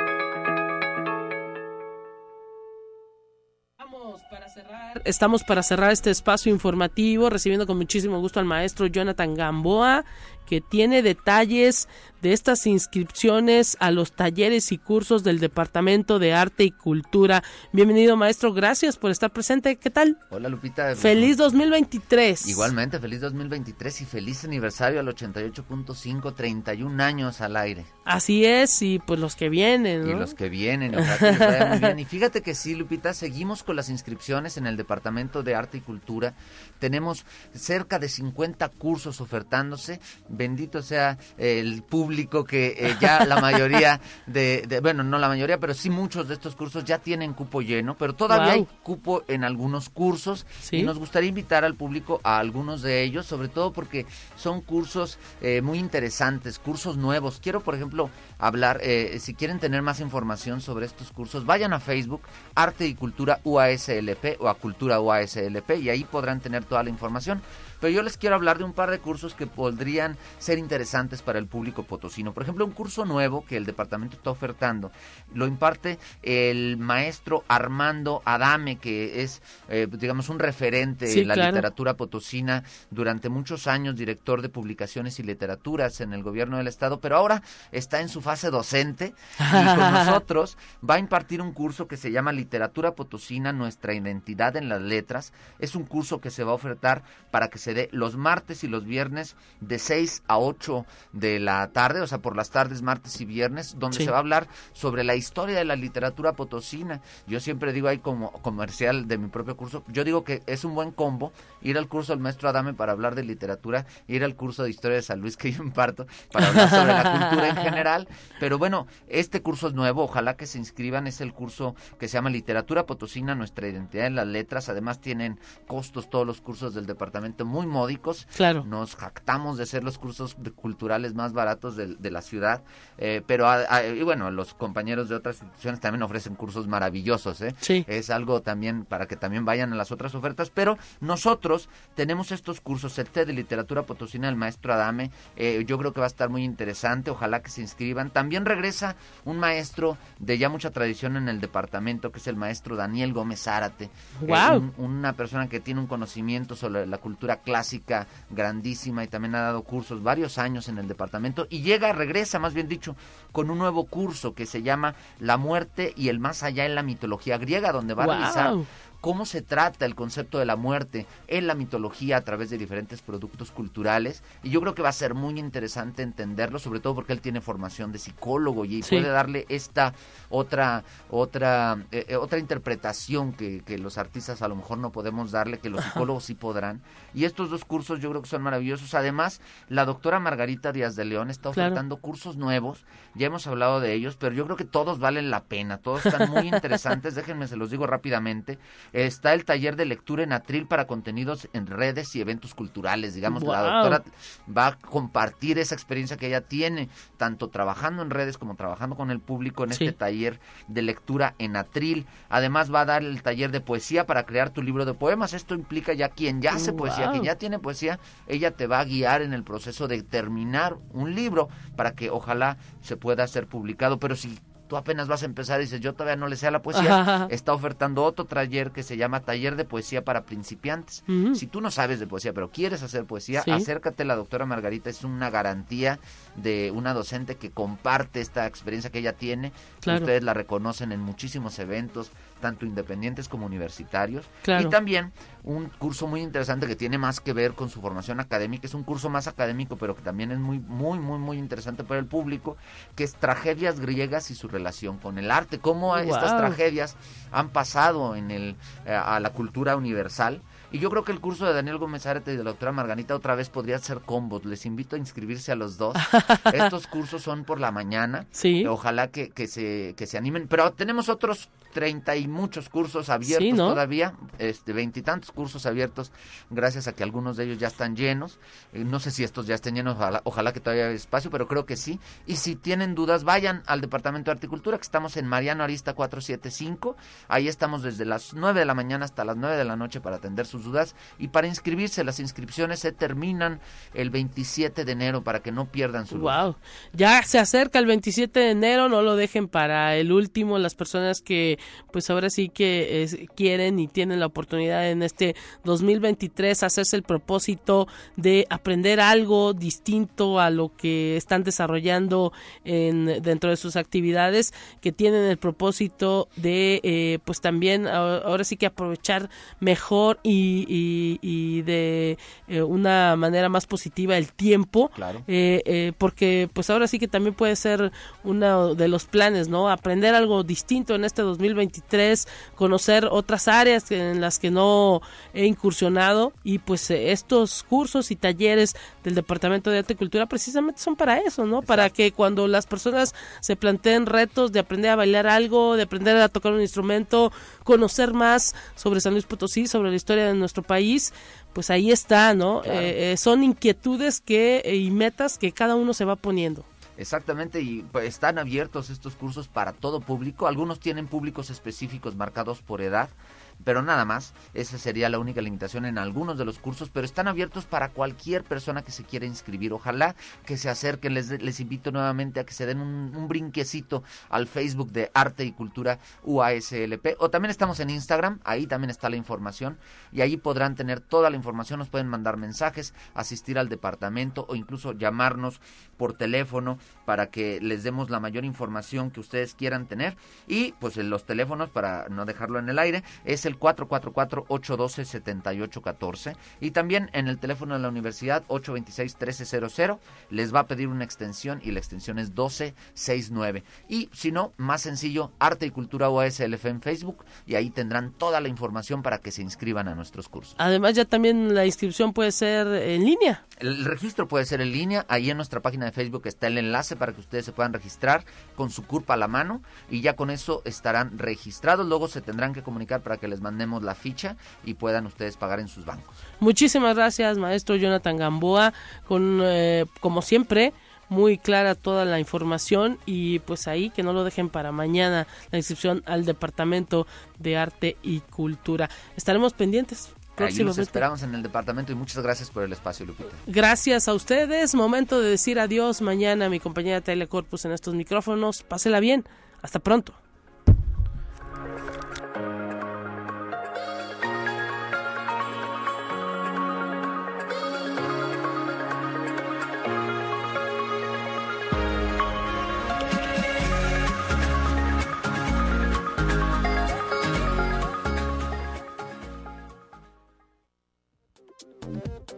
Estamos para cerrar este espacio informativo, recibiendo con muchísimo gusto al maestro Jonathan Gamboa, que tiene detalles de estas inscripciones a los talleres y cursos del Departamento de Arte y Cultura. Bienvenido, maestro. Gracias por estar presente. ¿Qué tal? Hola, Lupita. Feliz 2023. Igualmente, feliz 2023 y feliz aniversario al 88.5, 31 años al aire. Así es, y pues los que vienen, ¿no? Y los que vienen, muy bien. Y fíjate que sí, Lupita, seguimos con las inscripciones en el Departamento de Arte y Cultura. Tenemos cerca de 50 cursos ofertándose. Bendito sea el público que eh, ya la mayoría de, bueno, no la mayoría, pero sí muchos de estos cursos ya tienen cupo lleno, pero todavía hay cupo en algunos cursos y nos gustaría invitar al público a algunos de ellos, sobre todo porque son cursos eh, muy interesantes, cursos nuevos. Quiero, por ejemplo, hablar, eh, si quieren tener más información sobre estos cursos, vayan a Facebook, Arte y Cultura UASLP o a Cultura UASLP y ahí podrán tener toda la información. Pero yo les quiero hablar de un par de cursos que podrían ser interesantes para el público potosino. Por ejemplo, un curso nuevo que el departamento está ofertando. Lo imparte el maestro Armando Adame, que es, eh, digamos, un referente en la literatura potosina durante muchos años, director de publicaciones y literaturas en el gobierno del estado, pero ahora está en su fase docente y con nosotros va a impartir un curso que se llama Literatura Potosina, nuestra identidad en las letras. Es un curso que se va a ofertar para que se de los martes y los viernes de 6 a 8 de la tarde, o sea, por las tardes, martes y viernes, donde se va a hablar sobre la historia de la literatura potosina. Yo siempre digo ahí como comercial de mi propio curso, yo digo que es un buen combo ir al curso del maestro Adame para hablar de literatura, ir al curso de historia de San Luis que yo imparto para hablar sobre la cultura en general. Pero bueno, este curso es nuevo, ojalá que se inscriban, es el curso que se llama Literatura Potosina, nuestra identidad en las letras. Además tienen costos todos los cursos del departamento muy módicos. Claro. Nos jactamos de ser los cursos culturales más baratos de, la ciudad, eh, pero y bueno, los compañeros de otras instituciones también ofrecen cursos maravillosos. ¿eh? Sí. Es algo también para que también vayan a las otras ofertas, pero nosotros tenemos estos cursos, el T de Literatura Potosina del maestro Adame, eh, yo creo que va a estar muy interesante, ojalá que se inscriban. También regresa un maestro de ya mucha tradición en el departamento, que es el maestro Daniel Gómez Zárate. Wow. una persona que tiene un conocimiento sobre la cultura clásica grandísima y también ha dado cursos varios años en el departamento y llega, regresa más bien dicho, con un nuevo curso que se llama La muerte y el más allá en la mitología griega, donde va a realizar cómo se trata el concepto de la muerte en la mitología a través de diferentes productos culturales y yo creo que va a ser muy interesante entenderlo sobre todo porque él tiene formación de psicólogo y puede darle esta otra otra eh, eh, otra interpretación que, que, los artistas a lo mejor no podemos darle que los psicólogos sí podrán y estos dos cursos yo creo que son maravillosos. Además la doctora Margarita Díaz de León está ofertando cursos nuevos. Ya hemos hablado de ellos pero yo creo que todos valen la pena. Todos están muy interesantes. Déjenme se los digo rápidamente. Está el taller de lectura en Atril para contenidos en redes y eventos culturales. Digamos, la doctora va a compartir esa experiencia que ella tiene, tanto trabajando en redes como trabajando con el público en este taller de lectura en Atril. Además, va a dar el taller de poesía para crear tu libro de poemas. Esto implica ya quien ya hace poesía, quien ya tiene poesía, ella te va a guiar en el proceso de terminar un libro para que ojalá se pueda ser publicado. Pero si tú apenas vas a empezar y dices, yo todavía no le sé a la poesía, está ofertando otro taller que se llama Taller de Poesía para Principiantes. Si tú no sabes de poesía, pero quieres hacer poesía, acércate a la doctora Margarita, es una garantía de una docente que comparte esta experiencia que ella tiene. Ustedes la reconocen en muchísimos eventos, tanto independientes como universitarios. Y también un curso muy interesante que tiene más que ver con su formación académica, es un curso más académico, pero que también es muy, muy, muy, muy interesante para el público, que es Tragedias griegas y su relación con el arte, cómo estas tragedias han pasado en el, eh, a la cultura universal y yo creo que el curso de Daniel Gómez Arete y de la doctora Marganita otra vez podría ser combos. Les invito a inscribirse a los dos. Estos cursos son por la mañana. Sí. Ojalá que, que, se, que se animen. Pero tenemos otros treinta y muchos cursos abiertos todavía. Este, veintitantos cursos abiertos. Gracias a que algunos de ellos ya están llenos. Eh, no sé si estos ya estén llenos. Ojalá, ojalá que todavía haya espacio, pero creo que sí. Y si tienen dudas, vayan al Departamento de Articultura, que estamos en Mariano Arista 475. Ahí estamos desde las nueve de la mañana hasta las nueve de la noche para atender sus dudas y para inscribirse. Las inscripciones se terminan el 27 de enero para que no pierdan su Wow. Ya se acerca el 27 de enero, no lo dejen para el último. Las personas que pues ahora sí que quieren y tienen la oportunidad en este 2023 hacerse el propósito de aprender algo distinto a lo que están desarrollando en, dentro de sus actividades, que tienen el propósito de eh, pues también ahora sí que aprovechar mejor y, y, de eh, una manera más positiva el tiempo, eh, porque pues ahora sí que también puede ser uno de los planes, ¿no? Aprender algo distinto en este 2023, conocer otras áreas en las que no he incursionado y pues estos cursos y talleres del Departamento de Arte y Cultura precisamente son para eso, ¿no? Para que cuando las personas se planteen retos de aprender a bailar algo, de aprender a tocar un instrumento, conocer más sobre San Luis Potosí, sobre la historia de nuestro país, pues ahí está, ¿no? Eh, eh, son inquietudes que eh, y metas que cada uno se va poniendo. Exactamente, y pues, están abiertos estos cursos para todo público. Algunos tienen públicos específicos marcados por edad pero nada más. Esa sería la única limitación en algunos de los cursos, pero están abiertos para cualquier persona que se quiera inscribir. Ojalá que se acerquen. Les, invito nuevamente a que se den un, brinquecito al Facebook de Arte y Cultura UASLP. O también estamos en Instagram, ahí también está la información. Y ahí podrán tener toda la información. Nos pueden mandar mensajes, asistir al departamento o incluso llamarnos por teléfono para que les demos la mayor información que ustedes quieran tener. Y pues los teléfonos, para no dejarlo en el aire, es el 444-812-7814 y también en el teléfono de la universidad 826-1300 les va a pedir una extensión y la extensión es 1269 y si no, más sencillo, Arte y Cultura OSLF en Facebook y ahí tendrán toda la información para que se inscriban a nuestros cursos. Además ya también la inscripción puede ser en línea. El registro puede ser en línea, ahí en nuestra página de Facebook está el enlace para que ustedes se puedan registrar con su curpa a la mano y ya con eso estarán registrados, luego se tendrán que comunicar para que les mandemos la ficha y puedan ustedes pagar en sus bancos. Muchísimas gracias, maestro Jonathan Gamboa, con eh, como siempre muy clara toda la información y pues ahí que no lo dejen para mañana la inscripción al Departamento de Arte y Cultura. Estaremos pendientes. Ahí los esperamos en el departamento y muchas gracias por el espacio, Lupita. Gracias a ustedes. Momento de decir adiós mañana a mi compañera Telecorpus en estos micrófonos. Pásela bien. Hasta pronto.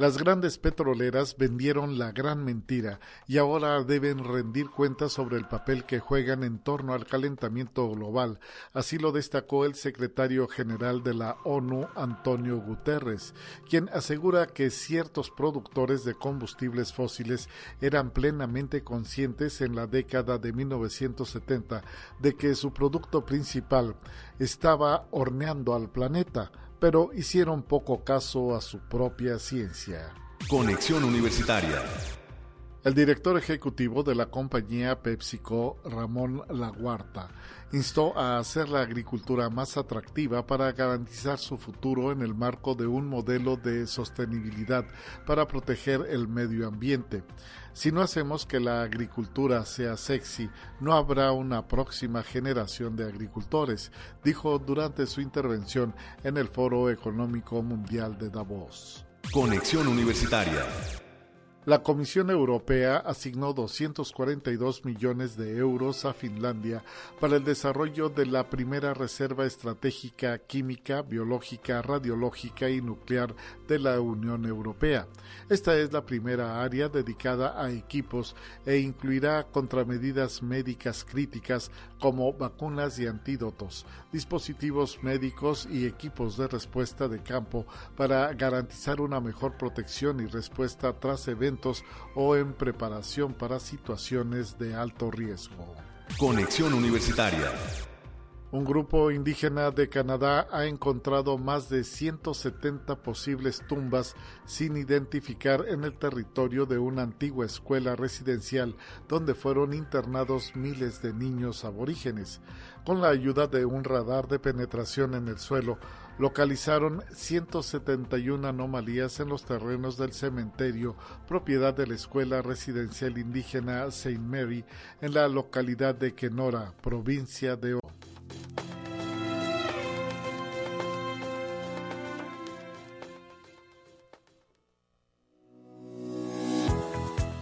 Las grandes petroleras vendieron la gran mentira y ahora deben rendir cuentas sobre el papel que juegan en torno al calentamiento global. Así lo destacó el secretario general de la ONU, Antonio Guterres, quien asegura que ciertos productores de combustibles fósiles eran plenamente conscientes en la década de 1970 de que su producto principal estaba horneando al planeta pero hicieron poco caso a su propia ciencia. Conexión Universitaria. El director ejecutivo de la compañía PepsiCo, Ramón Laguarta, instó a hacer la agricultura más atractiva para garantizar su futuro en el marco de un modelo de sostenibilidad para proteger el medio ambiente. Si no hacemos que la agricultura sea sexy, no habrá una próxima generación de agricultores, dijo durante su intervención en el Foro Económico Mundial de Davos. Conexión Universitaria. La Comisión Europea asignó 242 millones de euros a Finlandia para el desarrollo de la primera reserva estratégica química, biológica, radiológica y nuclear de la Unión Europea. Esta es la primera área dedicada a equipos e incluirá contramedidas médicas críticas como vacunas y antídotos, dispositivos médicos y equipos de respuesta de campo para garantizar una mejor protección y respuesta tras eventos o en preparación para situaciones de alto riesgo. Conexión Universitaria. Un grupo indígena de Canadá ha encontrado más de 170 posibles tumbas sin identificar en el territorio de una antigua escuela residencial donde fueron internados miles de niños aborígenes. Con la ayuda de un radar de penetración en el suelo, localizaron 171 anomalías en los terrenos del cementerio, propiedad de la Escuela Residencial Indígena St. Mary, en la localidad de Kenora, provincia de O.